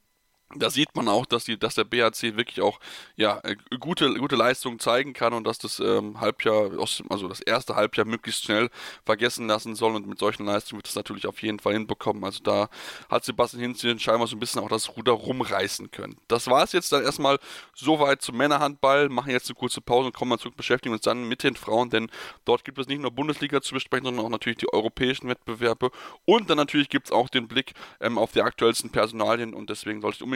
da sieht man auch, dass, die, dass der BHC wirklich auch ja, äh, gute, gute Leistungen zeigen kann und dass das ähm, Halbjahr, also das erste Halbjahr möglichst schnell vergessen lassen soll und mit solchen Leistungen wird das natürlich auf jeden Fall hinbekommen. Also da hat Sebastian Hinzchen scheinbar so ein bisschen auch das Ruder rumreißen können. Das war es jetzt dann erstmal soweit zum Männerhandball. Machen jetzt eine kurze Pause und kommen mal zurück, beschäftigen uns dann mit den Frauen, denn dort gibt es nicht nur Bundesliga zu besprechen, sondern auch natürlich die europäischen Wettbewerbe und dann natürlich gibt es auch den Blick ähm, auf die aktuellsten Personalien und deswegen sollte ich unbedingt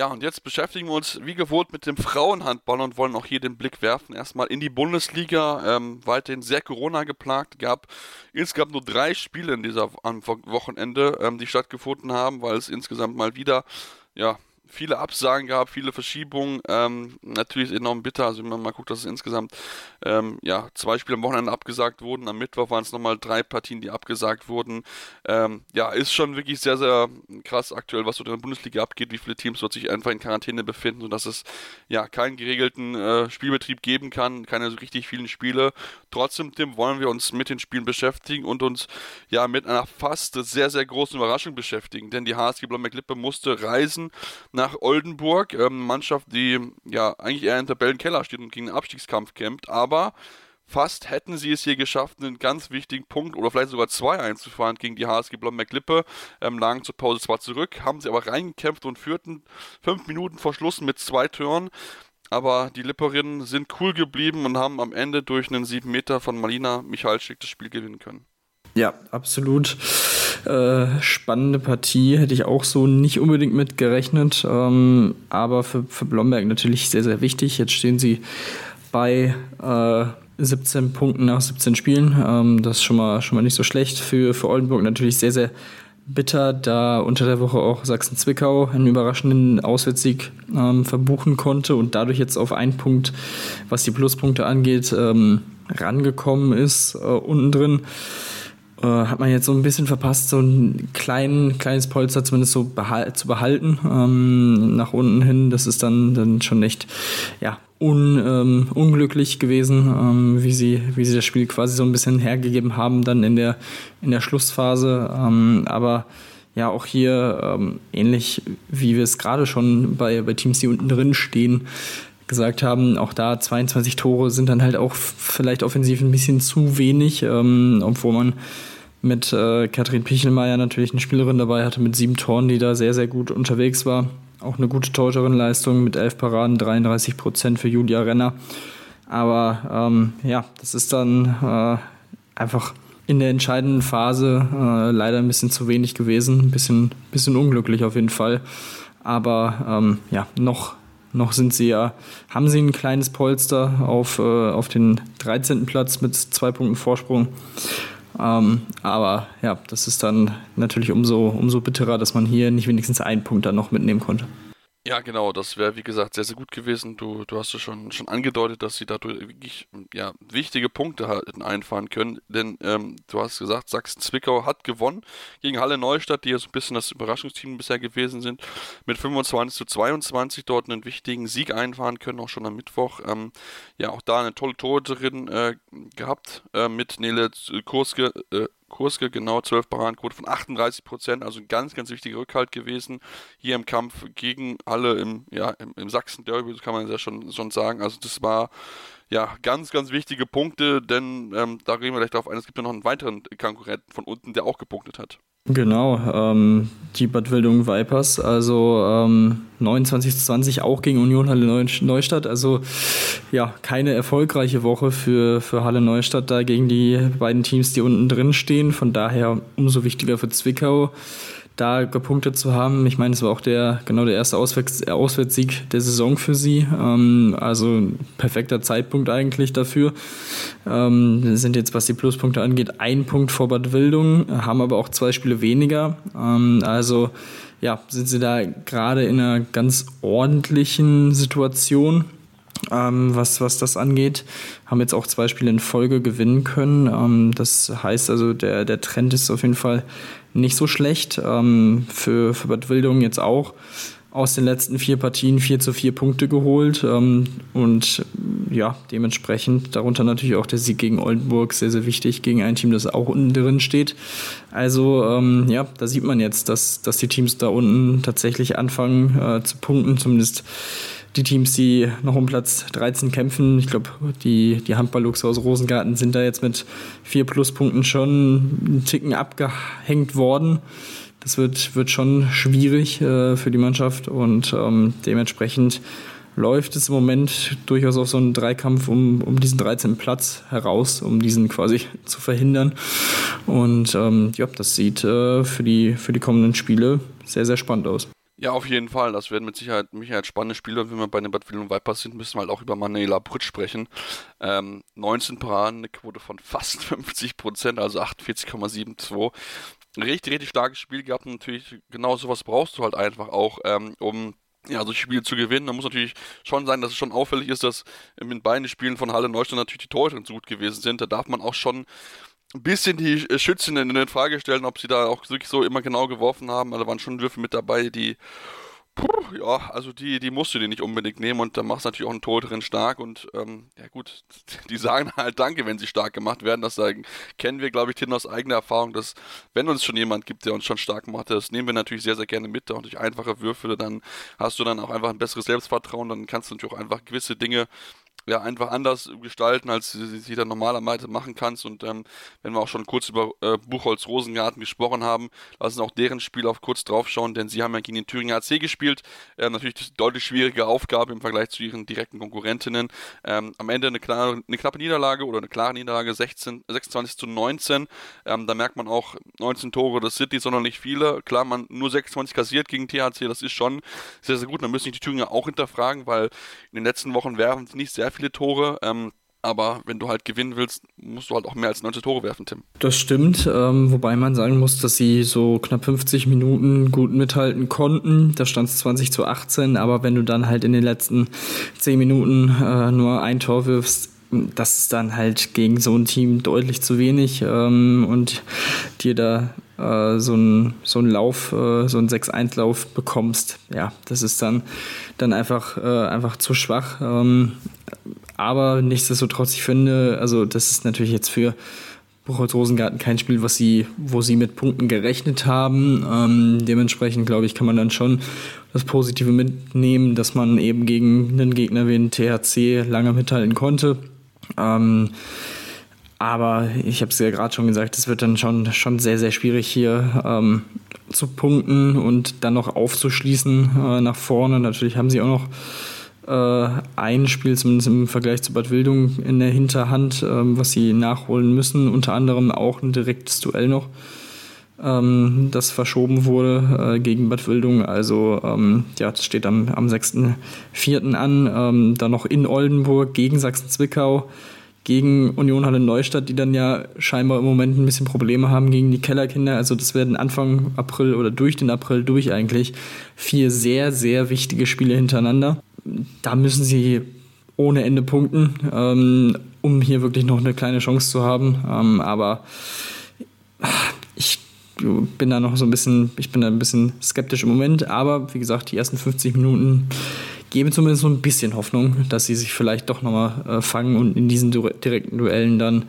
Ja, und jetzt beschäftigen wir uns wie gewohnt mit dem Frauenhandball und wollen auch hier den Blick werfen. Erstmal in die Bundesliga, ähm, weiterhin sehr Corona geplagt. Gab insgesamt nur drei Spiele in dieser am Wochenende, ähm, die stattgefunden haben, weil es insgesamt mal wieder ja, viele Absagen gab, viele Verschiebungen. Ähm, natürlich enorm bitter. Also wenn man mal guckt, dass es insgesamt ähm, ja, zwei Spiele am Wochenende abgesagt wurden. Am Mittwoch waren es nochmal drei Partien, die abgesagt wurden. Ähm, ja, ist schon wirklich sehr, sehr krass aktuell, was so in der Bundesliga abgeht, wie viele Teams dort sich einfach in Quarantäne befinden, sodass es ja keinen geregelten äh, Spielbetrieb geben kann, keine so richtig vielen Spiele. Trotzdem, Tim, wollen wir uns mit den Spielen beschäftigen und uns ja mit einer fast sehr, sehr großen Überraschung beschäftigen. Denn die HSG Blomberg-Lippe musste reisen nach Oldenburg. Ähm, Mannschaft, die ja eigentlich eher im Tabellenkeller steht und gegen den Abstiegskampf kämpft, aber fast hätten sie es hier geschafft, einen ganz wichtigen Punkt oder vielleicht sogar zwei einzufahren gegen die HSG Blomberg-Lippe. Ähm, lagen zur Pause zwar zurück, haben sie aber reingekämpft und führten fünf Minuten vor Schluss mit zwei Tören. Aber die Lipperinnen sind cool geblieben und haben am Ende durch einen 7 Meter von Malina Michalczyk das Spiel gewinnen können. Ja, absolut. Äh, spannende Partie, hätte ich auch so nicht unbedingt mit gerechnet. Ähm, aber für, für Blomberg natürlich sehr, sehr wichtig. Jetzt stehen sie bei äh, 17 Punkten nach 17 Spielen. Ähm, das ist schon mal, schon mal nicht so schlecht. Für, für Oldenburg natürlich sehr, sehr bitter, da unter der Woche auch Sachsen-Zwickau einen überraschenden Auswärtssieg ähm, verbuchen konnte und dadurch jetzt auf einen Punkt, was die Pluspunkte angeht, ähm, rangekommen ist, äh, unten drin. Äh, hat man jetzt so ein bisschen verpasst, so ein klein, kleines Polster zumindest so behal zu behalten ähm, nach unten hin. Das ist dann, dann schon echt ja, un, ähm, unglücklich gewesen, ähm, wie, sie, wie sie das Spiel quasi so ein bisschen hergegeben haben dann in der, in der Schlussphase. Ähm, aber ja, auch hier ähm, ähnlich wie wir es gerade schon bei, bei Teams, die unten drin stehen, gesagt haben, auch da 22 Tore sind dann halt auch vielleicht offensiv ein bisschen zu wenig, ähm, obwohl man mit äh, Katrin Pichelmeier natürlich eine Spielerin dabei hatte mit sieben Toren, die da sehr, sehr gut unterwegs war. Auch eine gute Torhüterin-Leistung mit elf Paraden, 33 Prozent für Julia Renner. Aber ähm, ja, das ist dann äh, einfach in der entscheidenden Phase äh, leider ein bisschen zu wenig gewesen. Ein bisschen, bisschen unglücklich auf jeden Fall. Aber ähm, ja, noch, noch sind sie ja, haben sie ein kleines Polster auf, äh, auf den 13. Platz mit zwei Punkten Vorsprung. Ähm, aber ja, das ist dann natürlich umso, umso bitterer, dass man hier nicht wenigstens einen Punkt dann noch mitnehmen konnte. Ja, genau, das wäre wie gesagt sehr, sehr gut gewesen. Du, du hast es schon, schon angedeutet, dass sie dadurch wirklich ja, wichtige Punkte hätten einfahren können. Denn ähm, du hast gesagt, Sachsen-Zwickau hat gewonnen gegen Halle Neustadt, die ja so ein bisschen das Überraschungsteam bisher gewesen sind, mit 25 zu 22 dort einen wichtigen Sieg einfahren können, auch schon am Mittwoch. Ähm, ja, auch da eine tolle Torhüterin äh, gehabt äh, mit Nele Kurske, äh, Kurske, genau 12 Paradenquote von 38 Prozent, also ein ganz, ganz wichtiger Rückhalt gewesen hier im Kampf gegen alle im, ja, im, im Sachsen-Derby, kann man ja schon, schon sagen. Also das war ja, ganz, ganz wichtige Punkte, denn ähm, da reden wir gleich darauf ein, es gibt ja noch einen weiteren Konkurrenten von unten, der auch gepunktet hat. Genau, ähm, die Bad Wildung Vipers, also ähm, 29 zu 20 auch gegen Union Halle Neustadt. Also ja, keine erfolgreiche Woche für, für Halle Neustadt da gegen die beiden Teams, die unten drin stehen. Von daher umso wichtiger für Zwickau da gepunktet zu haben. Ich meine, es war auch der genau der erste Auswärts Auswärtssieg der Saison für sie. Ähm, also perfekter Zeitpunkt eigentlich dafür. Ähm, sind jetzt, was die Pluspunkte angeht, ein Punkt vor Bad Wildung, haben aber auch zwei Spiele weniger. Ähm, also ja, sind sie da gerade in einer ganz ordentlichen Situation. Ähm, was, was das angeht. Haben jetzt auch zwei Spiele in Folge gewinnen können. Ähm, das heißt also, der, der Trend ist auf jeden Fall nicht so schlecht. Ähm, für, für Bad Wildung jetzt auch aus den letzten vier Partien vier zu vier Punkte geholt. Ähm, und ja, dementsprechend darunter natürlich auch der Sieg gegen Oldenburg sehr, sehr wichtig, gegen ein Team, das auch unten drin steht. Also ähm, ja, da sieht man jetzt, dass, dass die Teams da unten tatsächlich anfangen äh, zu punkten, zumindest die Teams, die noch um Platz 13 kämpfen. Ich glaube, die, die Handball-Lux aus Rosengarten sind da jetzt mit vier Pluspunkten schon einen Ticken abgehängt worden. Das wird, wird schon schwierig äh, für die Mannschaft und ähm, dementsprechend läuft es im Moment durchaus auf so einen Dreikampf um, um diesen 13. Platz heraus, um diesen quasi zu verhindern. Und ähm, ja, das sieht äh, für, die, für die kommenden Spiele sehr, sehr spannend aus. Ja, auf jeden Fall. Das werden mit Sicherheit, mit Sicherheit spannende Spiele. Und wenn wir bei den Bad Wilhelm Vipers sind, müssen wir halt auch über Manuela Brütt sprechen. Ähm, 19 Paraden, eine Quote von fast 50 Prozent, also 48,72. Richtig, richtig starkes Spiel gehabt. Und natürlich, genau sowas brauchst du halt einfach auch, ähm, um ja, solche Spiele zu gewinnen. Da muss natürlich schon sein, dass es schon auffällig ist, dass in beiden Spielen von Halle Neustadt natürlich die Torhüter so gut gewesen sind. Da darf man auch schon ein bisschen die Schützinnen in Frage stellen, ob sie da auch wirklich so immer genau geworfen haben. Also waren schon Würfe mit dabei, die, puh, ja, also die, die musst du dir nicht unbedingt nehmen und da machst du natürlich auch einen Tor drin stark und ähm, ja gut, die sagen halt Danke, wenn sie stark gemacht werden. Das sagen, kennen wir, glaube ich, Tim aus eigener Erfahrung, dass wenn uns schon jemand gibt, der uns schon stark macht, das nehmen wir natürlich sehr, sehr gerne mit und durch einfache Würfe, dann hast du dann auch einfach ein besseres Selbstvertrauen, dann kannst du natürlich auch einfach gewisse Dinge ja, einfach anders gestalten, als sie, sie dann normalerweise machen kannst. Und ähm, wenn wir auch schon kurz über äh, Buchholz Rosengarten gesprochen haben, lassen auch deren Spiel auf kurz draufschauen, denn sie haben ja gegen den Thüringer AC gespielt. Äh, natürlich eine deutlich schwierige Aufgabe im Vergleich zu ihren direkten Konkurrentinnen. Ähm, am Ende eine, klare, eine knappe Niederlage oder eine klare Niederlage 16, 26 zu 19. Ähm, da merkt man auch 19 Tore, das sind nicht sonderlich viele. Klar, man nur 26 kassiert gegen THC, das ist schon sehr, sehr gut. Da müssen sich die Thüringer auch hinterfragen, weil in den letzten Wochen werfen sie nicht sehr viele Tore. Ähm, aber wenn du halt gewinnen willst, musst du halt auch mehr als 90 Tore werfen, Tim. Das stimmt, ähm, wobei man sagen muss, dass sie so knapp 50 Minuten gut mithalten konnten. Da stand es 20 zu 18, aber wenn du dann halt in den letzten 10 Minuten äh, nur ein Tor wirfst, das ist dann halt gegen so ein Team deutlich zu wenig ähm, und dir da äh, so einen so einen Lauf, äh, so einen 6-1-Lauf bekommst, ja, das ist dann, dann einfach, äh, einfach zu schwach. Ähm, aber nichtsdestotrotz, ich finde, also das ist natürlich jetzt für Buchholz Rosengarten kein Spiel, was sie, wo sie mit Punkten gerechnet haben. Ähm, dementsprechend, glaube ich, kann man dann schon das Positive mitnehmen, dass man eben gegen einen Gegner wie den THC lange mithalten konnte. Ähm, aber ich habe es ja gerade schon gesagt, es wird dann schon, schon sehr, sehr schwierig hier ähm, zu punkten und dann noch aufzuschließen äh, nach vorne. Natürlich haben sie auch noch äh, ein Spiel, zumindest im Vergleich zu Bad Wildung, in der Hinterhand, äh, was sie nachholen müssen. Unter anderem auch ein direktes Duell noch, ähm, das verschoben wurde äh, gegen Bad Wildung. Also ähm, ja, das steht am, am 6.4. an. Ähm, dann noch in Oldenburg gegen Sachsen-Zwickau gegen Union Halle Neustadt, die dann ja scheinbar im Moment ein bisschen Probleme haben gegen die Kellerkinder. Also das werden Anfang April oder durch den April durch eigentlich vier sehr, sehr wichtige Spiele hintereinander. Da müssen sie ohne Ende punkten, ähm, um hier wirklich noch eine kleine Chance zu haben. Ähm, aber bin da noch so ein bisschen, ich bin da ein bisschen skeptisch im Moment. Aber wie gesagt, die ersten 50 Minuten geben zumindest so ein bisschen Hoffnung, dass sie sich vielleicht doch nochmal äh, fangen und in diesen direkten Duellen dann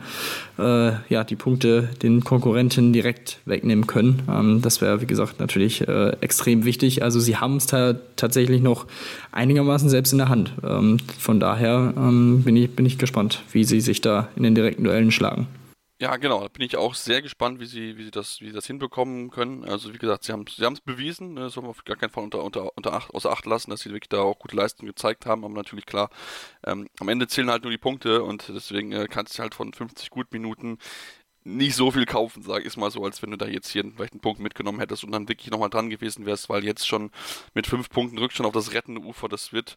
äh, ja, die Punkte den Konkurrenten direkt wegnehmen können. Ähm, das wäre, wie gesagt, natürlich äh, extrem wichtig. Also sie haben es ta tatsächlich noch einigermaßen selbst in der Hand. Ähm, von daher ähm, bin, ich, bin ich gespannt, wie sie sich da in den direkten Duellen schlagen. Ja, genau. Da bin ich auch sehr gespannt, wie sie, wie sie das, wie sie das hinbekommen können. Also wie gesagt, sie haben sie es bewiesen. Ne? Das soll man auf gar keinen Fall unter, unter, unter Acht, außer Acht lassen, dass sie wirklich da auch gute Leistungen gezeigt haben. Aber natürlich klar, ähm, am Ende zählen halt nur die Punkte und deswegen äh, kannst du halt von 50 Gutminuten nicht so viel kaufen, sage ich mal so, als wenn du da jetzt hier vielleicht einen Punkt mitgenommen hättest und dann wirklich nochmal dran gewesen wärst, weil jetzt schon mit fünf Punkten Rückstand auf das rettende Ufer, das wird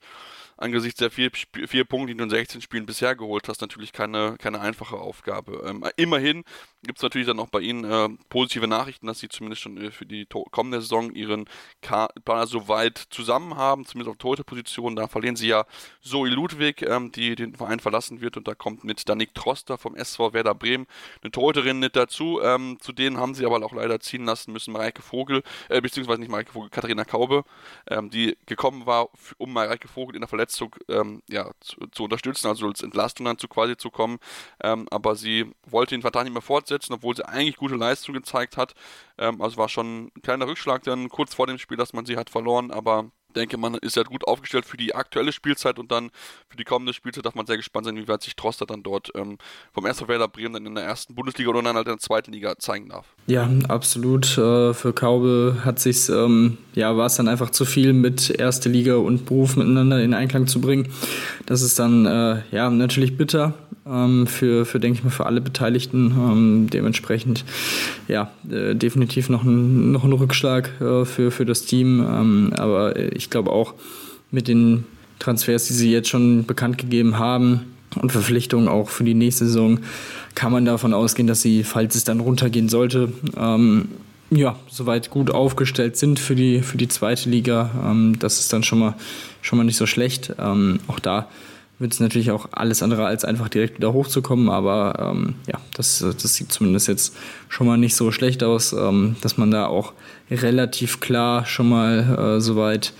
angesichts der vier, vier Punkte, die du in 16 Spielen bisher geholt hast, natürlich keine, keine einfache Aufgabe. Ähm, immerhin gibt es natürlich dann auch bei Ihnen äh, positive Nachrichten, dass Sie zumindest schon äh, für die kommende Saison Ihren Kader so weit zusammen haben, zumindest auf Torhüterposition. Da verlieren Sie ja Zoe Ludwig, ähm, die den Verein verlassen wird und da kommt mit Danik Troster vom SV Werder Bremen eine Torhüterin mit dazu. Ähm, zu denen haben Sie aber auch leider ziehen lassen müssen Mareike Vogel, äh, beziehungsweise nicht Mareike Vogel, Katharina Kaube, ähm, die gekommen war, um Mareike Vogel in der Verletzung Verletzung ähm, ja, zu, zu, unterstützen, also als Entlastung dann zu quasi zu kommen. Ähm, aber sie wollte den Vertrag nicht mehr fortsetzen, obwohl sie eigentlich gute Leistung gezeigt hat. Ähm, also war schon ein kleiner Rückschlag dann kurz vor dem Spiel, dass man sie hat verloren, aber denke, man ist ja gut aufgestellt für die aktuelle Spielzeit und dann für die kommende Spielzeit darf man sehr gespannt sein, wie weit sich Troster dann dort ähm, vom 1. Werder Bremen dann in der ersten Bundesliga oder dann halt in der zweiten Liga zeigen darf. Ja, absolut. Äh, für Kaube hat sich ähm, ja, war es dann einfach zu viel mit erste Liga und Beruf miteinander in Einklang zu bringen. Das ist dann äh, ja natürlich bitter für, für denke ich mal, für alle Beteiligten. Ähm, dementsprechend ja, äh, definitiv noch ein, noch ein Rückschlag äh, für, für das Team. Ähm, aber ich glaube auch mit den Transfers, die sie jetzt schon bekannt gegeben haben und Verpflichtungen auch für die nächste Saison, kann man davon ausgehen, dass sie, falls es dann runtergehen sollte, ähm, ja, soweit gut aufgestellt sind für die, für die zweite Liga. Ähm, das ist dann schon mal, schon mal nicht so schlecht. Ähm, auch da wird es natürlich auch alles andere als einfach direkt wieder hochzukommen, aber ähm, ja, das, das sieht zumindest jetzt schon mal nicht so schlecht aus, ähm, dass man da auch relativ klar schon mal äh, soweit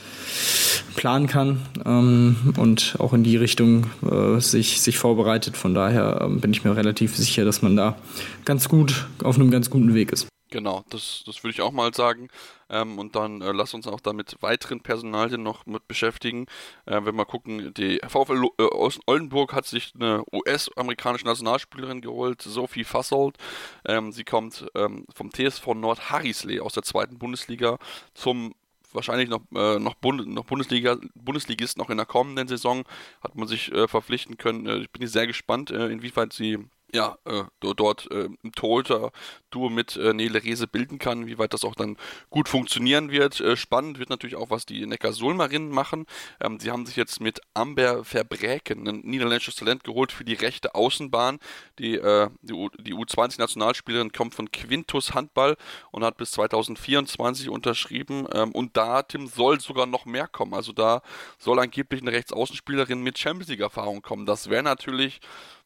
planen kann ähm, und auch in die Richtung äh, sich, sich vorbereitet. Von daher ähm, bin ich mir relativ sicher, dass man da ganz gut auf einem ganz guten Weg ist. Genau, das, das würde ich auch mal sagen. Ähm, und dann äh, lass uns auch da mit weiteren Personalien noch mit beschäftigen. Äh, wenn wir gucken, die VfL äh, Oldenburg hat sich eine US-amerikanische Nationalspielerin geholt, Sophie Fassold. Ähm, sie kommt ähm, vom TSV Nord Harrisley aus der zweiten Bundesliga zum wahrscheinlich noch, äh, noch, Bund noch Bundesliga, Bundesligist noch in der kommenden Saison hat man sich äh, verpflichten können. Äh, ich bin sehr gespannt, äh, inwieweit sie ja, äh, dort äh, im Torhüter-Duo mit äh, Nele Rese bilden kann, wie weit das auch dann gut funktionieren wird. Äh, spannend wird natürlich auch, was die Neckar-Sulmerinnen machen. Ähm, sie haben sich jetzt mit Amber Verbräken ein niederländisches Talent geholt für die rechte Außenbahn. Die, äh, die, U die U20-Nationalspielerin kommt von Quintus Handball und hat bis 2024 unterschrieben. Ähm, und da, Tim, soll sogar noch mehr kommen. Also da soll angeblich eine Rechtsaußenspielerin mit Champions League-Erfahrung kommen. Das wäre natürlich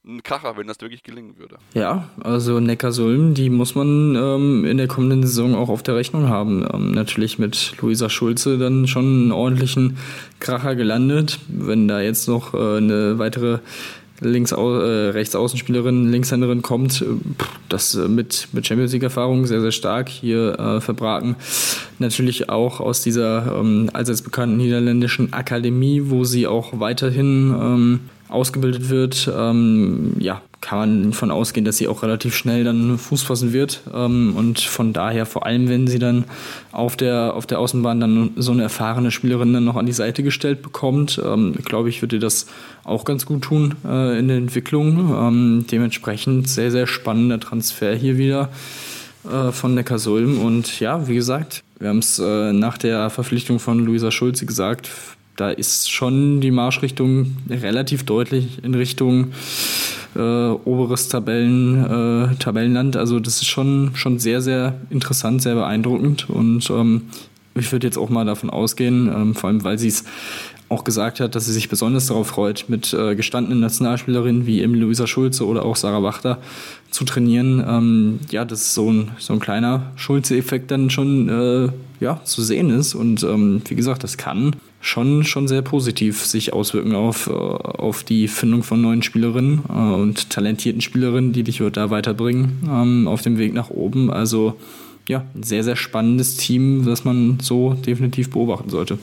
ein Kracher, wenn das wirklich gelingen würde. Ja, also Neckarsulm, die muss man ähm, in der kommenden Saison auch auf der Rechnung haben. Ähm, natürlich mit Luisa Schulze dann schon einen ordentlichen Kracher gelandet. Wenn da jetzt noch äh, eine weitere links äh, Rechtsaußenspielerin, Linkshänderin kommt, äh, das äh, mit, mit Champions League Erfahrung sehr, sehr stark hier äh, verbraten. Natürlich auch aus dieser ähm, allseits bekannten niederländischen Akademie, wo sie auch weiterhin ähm, ausgebildet wird, ähm, ja, kann man davon ausgehen, dass sie auch relativ schnell dann Fuß fassen wird. Ähm, und von daher, vor allem wenn sie dann auf der, auf der Außenbahn dann so eine erfahrene Spielerin dann noch an die Seite gestellt bekommt, ähm, glaube ich, würde das auch ganz gut tun äh, in der Entwicklung. Ähm, dementsprechend sehr, sehr spannender Transfer hier wieder äh, von Neckarsulm. Und ja, wie gesagt, wir haben es äh, nach der Verpflichtung von Luisa Schulze gesagt, da ist schon die Marschrichtung relativ deutlich in Richtung äh, oberes Tabellen, äh, Tabellenland. Also das ist schon, schon sehr, sehr interessant, sehr beeindruckend. Und ähm, ich würde jetzt auch mal davon ausgehen, ähm, vor allem weil sie es auch gesagt hat, dass sie sich besonders darauf freut, mit äh, gestandenen Nationalspielerinnen wie eben Luisa Schulze oder auch Sarah Wachter zu trainieren. Ähm, ja, dass so ein, so ein kleiner Schulze-Effekt dann schon äh, ja, zu sehen ist. Und ähm, wie gesagt, das kann schon, schon sehr positiv sich auswirken auf, äh, auf die Findung von neuen Spielerinnen äh, und talentierten Spielerinnen, die dich da weiterbringen ähm, auf dem Weg nach oben. Also ja, ein sehr, sehr spannendes Team, das man so definitiv beobachten sollte.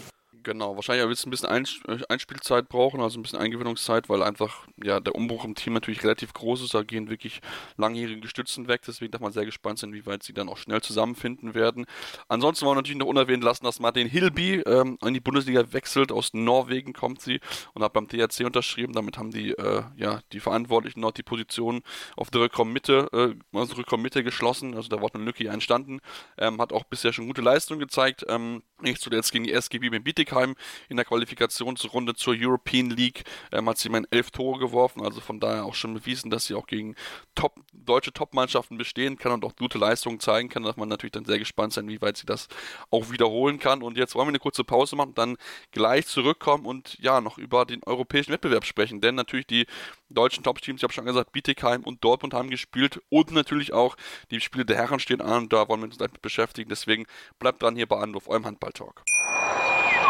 Genau, wahrscheinlich wird es ein bisschen äh, Einspielzeit brauchen, also ein bisschen Eingewöhnungszeit, weil einfach ja der Umbruch im Team natürlich relativ groß ist. Da gehen wirklich langjährige Stützen weg, deswegen darf man sehr gespannt sein, wie weit sie dann auch schnell zusammenfinden werden. Ansonsten wollen wir natürlich noch unerwähnt lassen, dass Martin Hilby ähm, in die Bundesliga wechselt. Aus Norwegen kommt sie und hat beim THC unterschrieben. Damit haben die äh, ja die Verantwortlichen noch die Position auf der Rückraummitte, äh, also geschlossen. Also da war eine Lücke entstanden. Ähm, hat auch bisher schon gute Leistung gezeigt. Ähm, nicht zuletzt gegen die SGB mit Bietigheim in der Qualifikationsrunde zur European League ähm, hat sie immerhin elf Tore geworfen, also von daher auch schon bewiesen, dass sie auch gegen Top, deutsche Top-Mannschaften bestehen kann und auch gute Leistungen zeigen kann. Da darf man natürlich dann sehr gespannt sein, wie weit sie das auch wiederholen kann. Und jetzt wollen wir eine kurze Pause machen dann gleich zurückkommen und ja, noch über den europäischen Wettbewerb sprechen, denn natürlich die deutschen Top-Teams, ich habe schon gesagt, Bietigheim und Dortmund haben gespielt und natürlich auch die Spiele der Herren stehen an und da wollen wir uns damit beschäftigen. Deswegen bleibt dran hier bei Anruf, eurem Handball-Talk.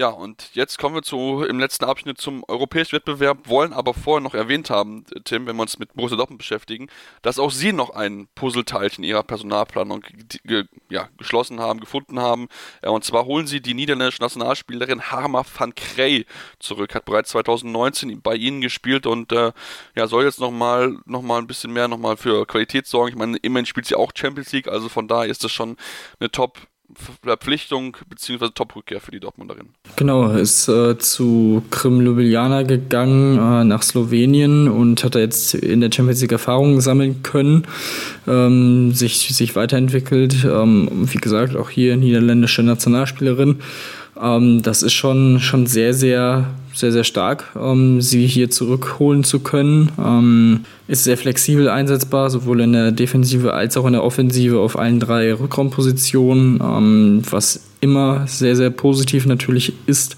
Ja, und jetzt kommen wir zu im letzten Abschnitt zum europäischen Wettbewerb, wollen aber vorher noch erwähnt haben, Tim, wenn wir uns mit Borussia Dortmund beschäftigen, dass auch sie noch ein Puzzleteilchen ihrer Personalplanung ja, geschlossen haben, gefunden haben. Ja, und zwar holen sie die niederländische Nationalspielerin Harma van Krey zurück, hat bereits 2019 bei ihnen gespielt und äh, ja, soll jetzt nochmal noch mal ein bisschen mehr nochmal für Qualität sorgen. Ich meine, immerhin spielt sie auch Champions League, also von daher ist das schon eine Top Verpflichtung bzw. Top-Rückkehr für die Dortmunderin. Genau, ist äh, zu Krim Ljubljana gegangen, äh, nach Slowenien und hat da jetzt in der Champions League Erfahrungen sammeln können, ähm, sich, sich weiterentwickelt. Ähm, wie gesagt, auch hier niederländische Nationalspielerin. Ähm, das ist schon, schon sehr, sehr, sehr, sehr stark, ähm, sie hier zurückholen zu können. Ähm, ist sehr flexibel einsetzbar, sowohl in der Defensive als auch in der Offensive auf allen drei Rückraumpositionen, ähm, was immer sehr, sehr positiv natürlich ist,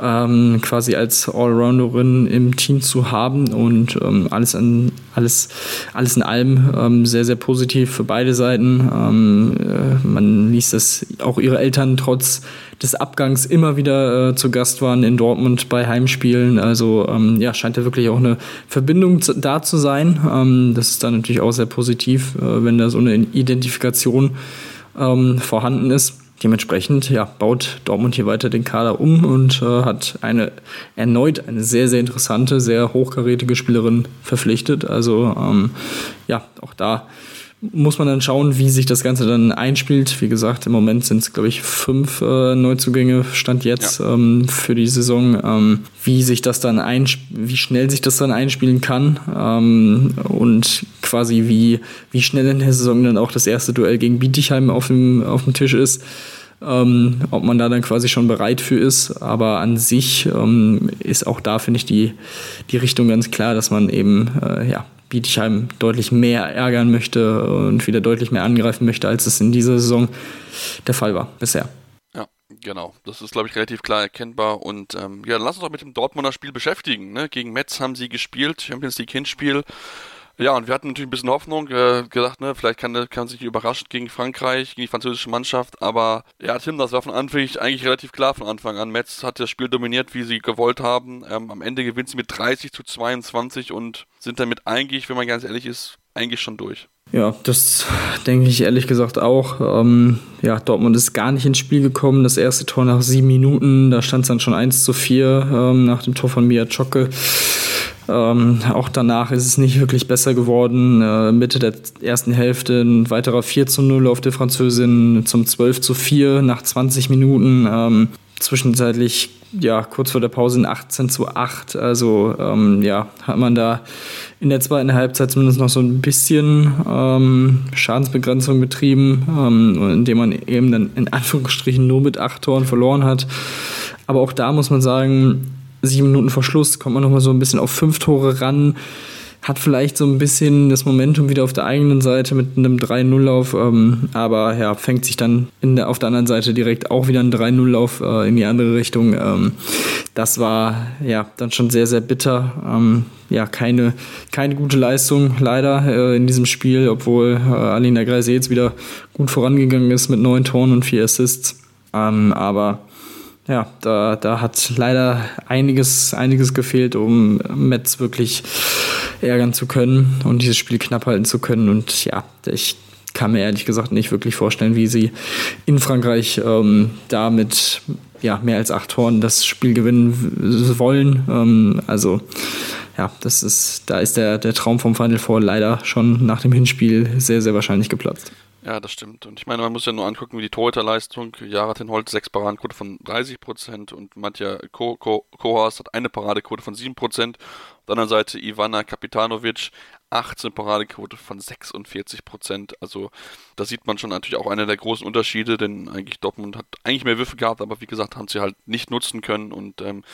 ähm, quasi als Allrounderin im Team zu haben und ähm, alles, an, alles, alles in allem ähm, sehr, sehr positiv für beide Seiten. Äh, man liest, dass auch ihre Eltern trotz des Abgangs immer wieder äh, zu Gast waren in Dortmund bei Heimspielen. Also ähm, ja, scheint ja wirklich auch eine Verbindung zu, da zu sein. Ähm, das ist dann natürlich auch sehr positiv, äh, wenn da so eine Identifikation vorhanden ist. Dementsprechend ja, baut Dortmund hier weiter den Kader um und äh, hat eine erneut eine sehr, sehr interessante, sehr hochkarätige Spielerin verpflichtet. Also ähm, ja, auch da muss man dann schauen, wie sich das Ganze dann einspielt. Wie gesagt, im Moment sind es, glaube ich, fünf äh, Neuzugänge, Stand jetzt ja. ähm, für die Saison. Ähm, wie sich das dann wie schnell sich das dann einspielen kann ähm, und quasi wie, wie schnell in der Saison dann auch das erste Duell gegen Bietigheim auf dem, auf dem Tisch ist. Ähm, ob man da dann quasi schon bereit für ist. Aber an sich ähm, ist auch da, finde ich, die, die Richtung ganz klar, dass man eben äh, ja, Bietigheim deutlich mehr ärgern möchte und wieder deutlich mehr angreifen möchte, als es in dieser Saison der Fall war bisher. Ja, genau. Das ist, glaube ich, relativ klar erkennbar. Und ähm, ja, lass uns doch mit dem Dortmunder Spiel beschäftigen. Ne? Gegen Metz haben sie gespielt, Champions League Hinspiel. Ja, und wir hatten natürlich ein bisschen Hoffnung, äh, gedacht, ne, vielleicht kann, kann sich überraschen gegen Frankreich, gegen die französische Mannschaft, aber ja, Tim, das war von Anfang eigentlich relativ klar von Anfang an. Metz hat das Spiel dominiert, wie sie gewollt haben. Ähm, am Ende gewinnt sie mit 30 zu 22 und sind damit eigentlich, wenn man ganz ehrlich ist, eigentlich schon durch. Ja, das denke ich ehrlich gesagt auch. Ähm, ja, Dortmund ist gar nicht ins Spiel gekommen. Das erste Tor nach sieben Minuten, da stand es dann schon 1 zu 4 ähm, nach dem Tor von Mia Zschocke. Ähm, auch danach ist es nicht wirklich besser geworden. Äh, Mitte der ersten Hälfte ein weiterer 4 zu 0 auf der Französin zum 12 zu 4 nach 20 Minuten. Ähm, zwischenzeitlich, ja, kurz vor der Pause ein 18 zu 8. Also, ähm, ja, hat man da in der zweiten Halbzeit zumindest noch so ein bisschen ähm, Schadensbegrenzung betrieben, ähm, indem man eben dann in Anführungsstrichen nur mit acht Toren verloren hat. Aber auch da muss man sagen, sieben Minuten vor Schluss kommt man nochmal so ein bisschen auf fünf Tore ran. Hat vielleicht so ein bisschen das Momentum wieder auf der eigenen Seite mit einem 3-0-Lauf, ähm, aber ja, fängt sich dann der, auf der anderen Seite direkt auch wieder ein 3-0-Lauf äh, in die andere Richtung. Ähm, das war ja dann schon sehr, sehr bitter. Ähm, ja, keine, keine gute Leistung leider äh, in diesem Spiel, obwohl äh, Alina Greise jetzt wieder gut vorangegangen ist mit neun Toren und vier Assists. Ähm, aber ja, da, da hat leider einiges, einiges gefehlt, um Metz wirklich ärgern zu können und dieses Spiel knapp halten zu können. Und ja, ich kann mir ehrlich gesagt nicht wirklich vorstellen, wie sie in Frankreich ähm, da mit ja, mehr als acht Toren das Spiel gewinnen wollen. Ähm, also ja, das ist, da ist der, der Traum vom Final Four leider schon nach dem Hinspiel sehr, sehr wahrscheinlich geplatzt. Ja, das stimmt. Und ich meine, man muss ja nur angucken, wie die Torhüterleistung. Jara Holz sechs Paradenquote von 30 Prozent und Matja Ko Ko Kohas hat eine Paradequote von 7 Prozent. Auf der anderen Seite Ivana Kapitanovic 18 Paradequote von 46 Prozent. Also da sieht man schon natürlich auch einer der großen Unterschiede, denn eigentlich Dortmund hat eigentlich mehr Würfe gehabt, aber wie gesagt, haben sie halt nicht nutzen können. Und ähm,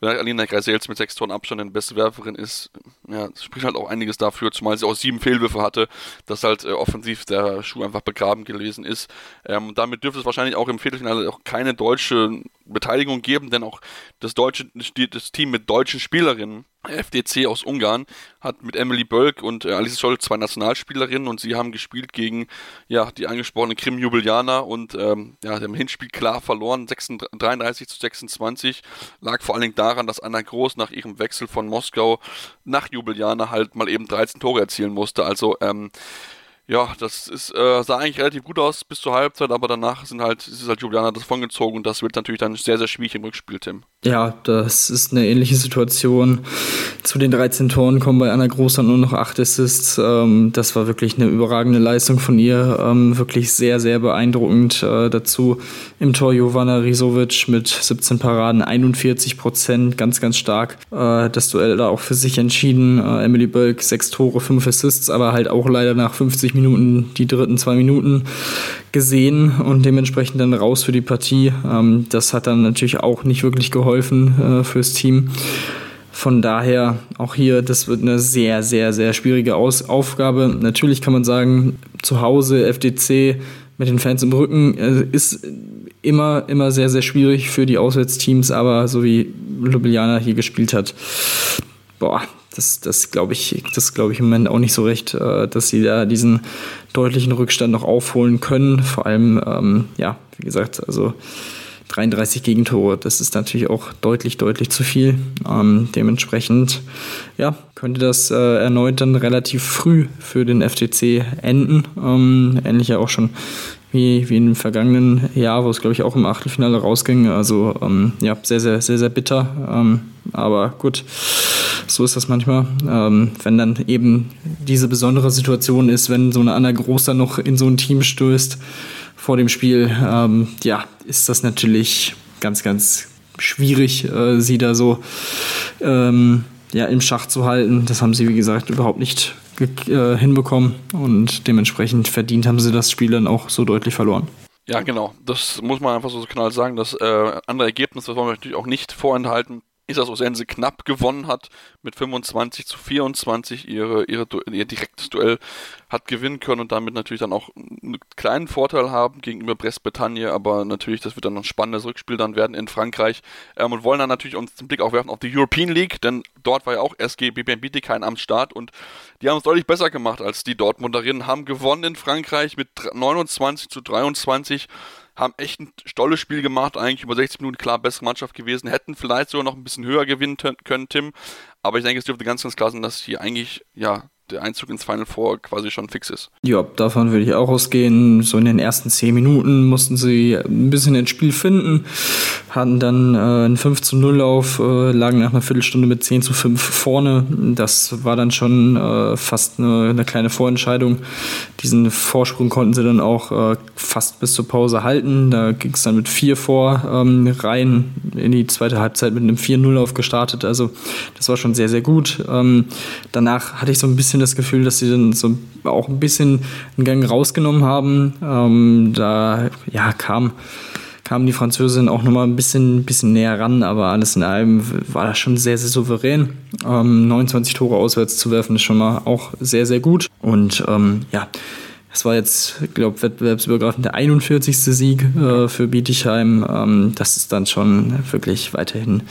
wenn Alina Greisels mit sechs Toren Abstand eine beste Werferin ist, ja, spricht halt auch einiges dafür, zumal sie auch sieben Fehlwürfe hatte, dass halt äh, offensiv der Schuh einfach begraben gewesen ist. Ähm, damit dürfte es wahrscheinlich auch im Viertelfinale auch keine deutsche Beteiligung geben, denn auch das deutsche das Team mit deutschen Spielerinnen FDC aus Ungarn hat mit Emily Bölk und äh, Alice Scholl zwei Nationalspielerinnen und sie haben gespielt gegen ja die angesprochene Krim Jubiliana und ähm, ja, dem Hinspiel klar verloren, 36, 33 zu 26. Lag vor allen Dingen daran, dass Anna Groß nach ihrem Wechsel von Moskau nach Jubiliana halt mal eben 13 Tore erzielen musste. Also ähm, ja, das ist, äh, sah eigentlich relativ gut aus bis zur Halbzeit, aber danach sind halt, ist halt Juliana davongezogen und das wird natürlich dann sehr, sehr schwierig im Rückspiel, Tim. Ja, das ist eine ähnliche Situation. Zu den 13 Toren kommen bei Anna Großer nur noch 8 Assists. Ähm, das war wirklich eine überragende Leistung von ihr. Ähm, wirklich sehr, sehr beeindruckend. Äh, dazu im Tor Jovana Risovic mit 17 Paraden, 41 Prozent, ganz, ganz stark. Äh, das Duell da auch für sich entschieden. Äh, Emily Bölk, 6 Tore, 5 Assists, aber halt auch leider nach 50 Minuten Minuten, die dritten zwei Minuten gesehen und dementsprechend dann raus für die Partie. Ähm, das hat dann natürlich auch nicht wirklich geholfen äh, fürs Team. Von daher auch hier, das wird eine sehr, sehr, sehr schwierige Aus Aufgabe. Natürlich kann man sagen, zu Hause FDC mit den Fans im Rücken äh, ist immer, immer sehr, sehr schwierig für die Auswärtsteams, aber so wie Ljubljana hier gespielt hat, boah, das, das glaube ich, das glaube ich im Moment auch nicht so recht, äh, dass sie da diesen deutlichen Rückstand noch aufholen können. Vor allem, ähm, ja, wie gesagt, also 33 Gegentore, das ist natürlich auch deutlich, deutlich zu viel. Ähm, dementsprechend, ja, könnte das äh, erneut dann relativ früh für den FTC enden. Ähm, ähnlich ja auch schon wie, wie im vergangenen Jahr, wo es, glaube ich, auch im Achtelfinale rausging. Also, ähm, ja, sehr, sehr, sehr, sehr bitter. Ähm, aber gut so ist das manchmal. Ähm, wenn dann eben diese besondere Situation ist, wenn so eine Anna Großer noch in so ein Team stößt vor dem Spiel, ähm, ja, ist das natürlich ganz, ganz schwierig, äh, sie da so ähm, ja, im Schach zu halten. Das haben sie, wie gesagt, überhaupt nicht äh, hinbekommen und dementsprechend verdient haben sie das Spiel dann auch so deutlich verloren. Ja, genau. Das muss man einfach so knall sagen. Das äh, andere Ergebnis, das wollen wir natürlich auch nicht vorenthalten ist das Osense knapp gewonnen hat mit 25 zu 24 ihre, ihre, ihr direktes Duell hat gewinnen können und damit natürlich dann auch einen kleinen Vorteil haben gegenüber Brest-Bretagne, aber natürlich, das wird dann ein spannendes Rückspiel dann werden in Frankreich. Ähm, und wollen dann natürlich uns den Blick auch werfen auf die European League, denn dort war ja auch SG BBM Bietigheim am Start und die haben es deutlich besser gemacht als die Dortmunderinnen, haben gewonnen in Frankreich mit 29 zu 23 haben echt ein tolles Spiel gemacht, eigentlich über 60 Minuten klar bessere Mannschaft gewesen, hätten vielleicht sogar noch ein bisschen höher gewinnen können, Tim. Aber ich denke, es dürfte ganz, ganz klar sein, dass hier eigentlich, ja, der Einzug ins Final Four quasi schon fix ist. Ja, davon würde ich auch ausgehen. So in den ersten zehn Minuten mussten sie ein bisschen ins Spiel finden, hatten dann äh, einen 5 zu 0 Lauf, äh, lagen nach einer Viertelstunde mit 10 zu 5 vorne. Das war dann schon äh, fast eine, eine, kleine Vorentscheidung. Diesen Vorsprung konnten sie dann auch äh, fast bis zur Pause halten. Da ging es dann mit 4 vor ähm, rein in die zweite Halbzeit mit einem 4-0 Lauf gestartet. Also das war schon sehr, sehr gut. Ähm, danach hatte ich so ein bisschen das Gefühl, dass sie dann so auch ein bisschen einen Gang rausgenommen haben. Ähm, da ja, kam kamen die Französinnen auch nochmal ein bisschen, bisschen näher ran, aber alles in allem war das schon sehr, sehr souverän. Ähm, 29 Tore auswärts zu werfen ist schon mal auch sehr, sehr gut. Und ähm, ja, es war jetzt, ich glaube, wettbewerbsübergreifend der 41. Sieg äh, für Bietigheim. Ähm, das ist dann schon wirklich weiterhin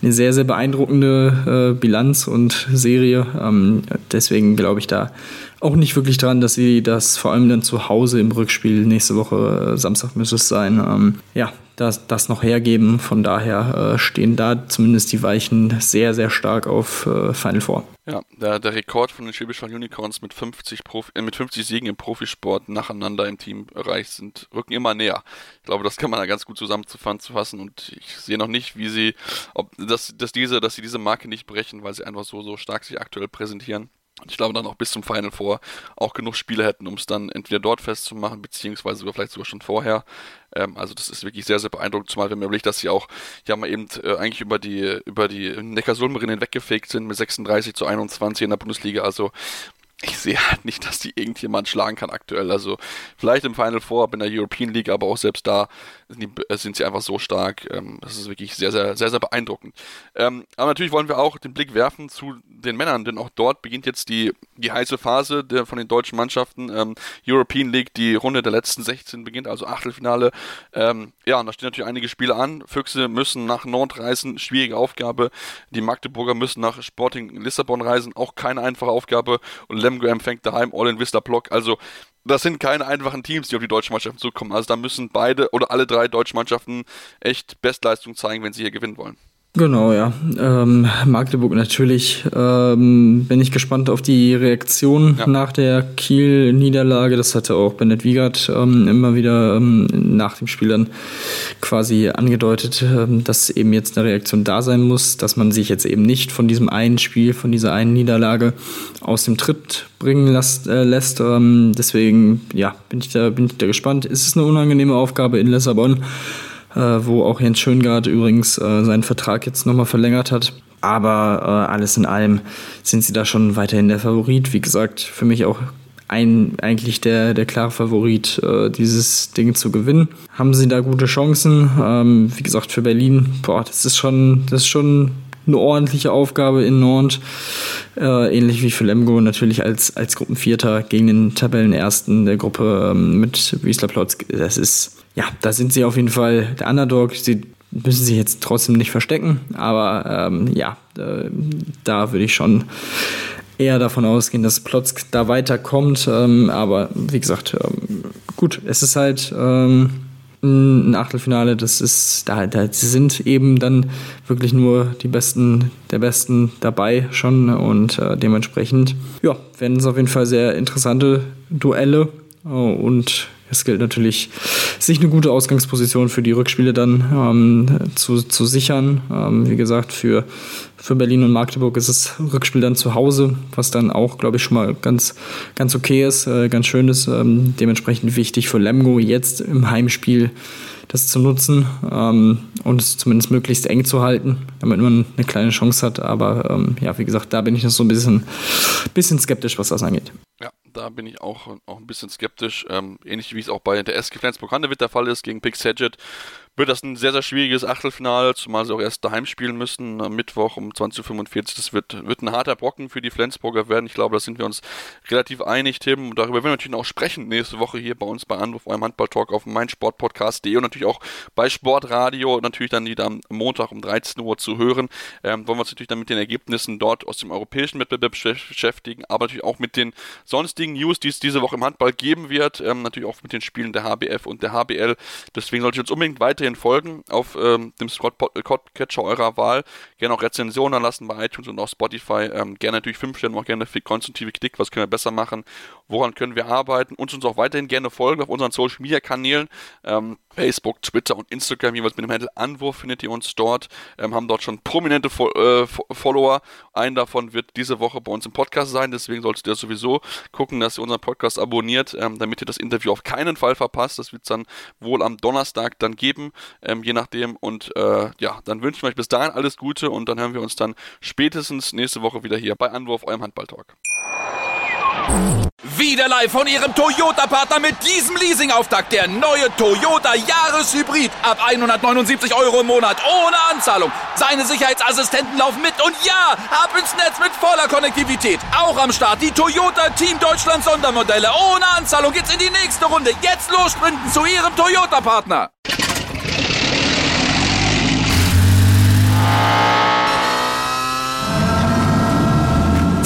eine sehr, sehr beeindruckende äh, Bilanz und Serie. Ähm, deswegen glaube ich da auch nicht wirklich dran, dass sie das vor allem dann zu Hause im Rückspiel nächste Woche, äh, Samstag müsste es sein, ähm, ja, das, das noch hergeben. Von daher äh, stehen da zumindest die Weichen sehr, sehr stark auf äh, Final Four. Ja, der, der Rekord von den Schwäbisch Unicorns mit 50, Profi, äh, mit 50 Siegen im Profisport nacheinander im Team erreicht sind, rücken immer näher. Ich glaube, das kann man da ganz gut zusammenzufassen und ich sehe noch nicht, wie sie, ob, dass, dass, diese, dass sie diese Marke nicht brechen, weil sie einfach so, so stark sich aktuell präsentieren. Ich glaube dann auch bis zum Final Four auch genug Spiele hätten, um es dann entweder dort festzumachen, beziehungsweise sogar vielleicht sogar schon vorher. Ähm, also das ist wirklich sehr, sehr beeindruckend, zumal wenn man überlegt, dass sie auch ja mal eben äh, eigentlich über die über die Neckarsulmerinnen weggefegt sind mit 36 zu 21 in der Bundesliga. Also ich sehe halt nicht, dass die irgendjemand schlagen kann aktuell. Also vielleicht im Final Four, in der European League, aber auch selbst da sind, äh, sie einfach so stark. Ähm, das ist wirklich sehr, sehr, sehr, sehr beeindruckend. Ähm, aber natürlich wollen wir auch den Blick werfen zu den Männern, denn auch dort beginnt jetzt die, die heiße Phase der, von den deutschen Mannschaften. Ähm, European League, die Runde der letzten 16 beginnt, also Achtelfinale. Ja, und da stehen natürlich einige Spiele an. Füchse müssen nach Nord reisen, schwierige Aufgabe. Die Magdeburger müssen nach Sporting Lissabon reisen, auch keine einfache Aufgabe. Und Lemgo empfängt daheim All in Vista Block. Also das sind keine einfachen Teams, die auf die deutsche Mannschaft zukommen. Also da müssen beide oder alle drei deutschen Mannschaften echt Bestleistung zeigen, wenn sie hier gewinnen wollen. Genau, ja. Ähm, Magdeburg natürlich. Ähm, bin ich gespannt auf die Reaktion ja. nach der Kiel-Niederlage. Das hatte auch Bennett Wiegert ähm, immer wieder ähm, nach dem Spiel dann quasi angedeutet, ähm, dass eben jetzt eine Reaktion da sein muss, dass man sich jetzt eben nicht von diesem einen Spiel, von dieser einen Niederlage aus dem Tritt bringen lässt. Äh, lässt. Ähm, deswegen, ja, bin ich, da, bin ich da gespannt. Ist es eine unangenehme Aufgabe in Lissabon? Äh, wo auch Jens Schöngard übrigens äh, seinen Vertrag jetzt nochmal verlängert hat. Aber äh, alles in allem sind sie da schon weiterhin der Favorit. Wie gesagt, für mich auch ein, eigentlich der, der klare Favorit, äh, dieses Ding zu gewinnen. Haben sie da gute Chancen? Ähm, wie gesagt, für Berlin, boah, das ist schon, das ist schon eine ordentliche Aufgabe in Nord. Äh, ähnlich wie für Lemgo natürlich als, als Gruppenvierter gegen den Tabellenersten der Gruppe ähm, mit Wiesler Plotz. Das ist ja, da sind sie auf jeden Fall der Underdog. Sie müssen sich jetzt trotzdem nicht verstecken, aber ähm, ja, äh, da würde ich schon eher davon ausgehen, dass Plotzk da weiterkommt. Ähm, aber wie gesagt, ähm, gut, es ist halt ähm, ein Achtelfinale, das ist, da, da sind eben dann wirklich nur die Besten der Besten dabei schon und äh, dementsprechend, ja, werden es auf jeden Fall sehr interessante Duelle oh, und es gilt natürlich, sich eine gute Ausgangsposition für die Rückspiele dann ähm, zu, zu sichern. Ähm, wie gesagt, für, für Berlin und Magdeburg ist das Rückspiel dann zu Hause, was dann auch, glaube ich, schon mal ganz, ganz okay ist, äh, ganz schön ist. Ähm, dementsprechend wichtig für Lemgo jetzt im Heimspiel das zu nutzen ähm, und es zumindest möglichst eng zu halten, damit man eine kleine Chance hat. Aber ähm, ja, wie gesagt, da bin ich noch so ein bisschen, bisschen skeptisch, was das angeht. Da bin ich auch, auch ein bisschen skeptisch. Ähm, ähnlich wie es auch bei der SG Flensburg-Handewitt der Fall ist gegen Pick Saget wird das ein sehr, sehr schwieriges Achtelfinale, zumal sie auch erst daheim spielen müssen, am Mittwoch um 20.45 Uhr. Das wird, wird ein harter Brocken für die Flensburger werden. Ich glaube, da sind wir uns relativ einig, Tim. Und darüber werden wir natürlich auch sprechen nächste Woche hier bei uns bei Anruf, eurem Handball-Talk auf meinsportpodcast.de und natürlich auch bei Sportradio, natürlich dann wieder am Montag um 13 Uhr zu hören. Ähm, wollen wir uns natürlich dann mit den Ergebnissen dort aus dem europäischen Wettbewerb beschäftigen, aber natürlich auch mit den sonstigen News, die es diese Woche im Handball geben wird. Ähm, natürlich auch mit den Spielen der HBF und der HBL. Deswegen sollte ich uns unbedingt weiter weiterhin folgen auf ähm, dem Spot-Catcher eurer Wahl. Gerne auch Rezensionen lassen bei iTunes und auch Spotify. Ähm, gerne natürlich 5 Sterne, auch gerne viel konstruktive Kritik. Was können wir besser machen? Woran können wir arbeiten? Und uns auch weiterhin gerne folgen auf unseren Social Media Kanälen. Ähm, Facebook, Twitter und Instagram, jeweils mit dem Handel Anwurf findet ihr uns dort. Ähm, haben dort schon prominente Fo äh, Follower. Einen davon wird diese Woche bei uns im Podcast sein. Deswegen solltet ihr sowieso gucken, dass ihr unseren Podcast abonniert, ähm, damit ihr das Interview auf keinen Fall verpasst. Das wird es dann wohl am Donnerstag dann geben, ähm, je nachdem. Und äh, ja, dann wünschen wir euch bis dahin alles Gute und dann hören wir uns dann spätestens nächste Woche wieder hier bei Anwurf, eurem Handballtalk. Wieder live von Ihrem Toyota-Partner mit diesem Leasing-Auftakt. Der neue Toyota Jahreshybrid. Ab 179 Euro im Monat. Ohne Anzahlung. Seine Sicherheitsassistenten laufen mit. Und ja, ab ins Netz mit voller Konnektivität. Auch am Start die Toyota Team Deutschland Sondermodelle. Ohne Anzahlung geht's in die nächste Runde. Jetzt los sprinten zu Ihrem Toyota-Partner.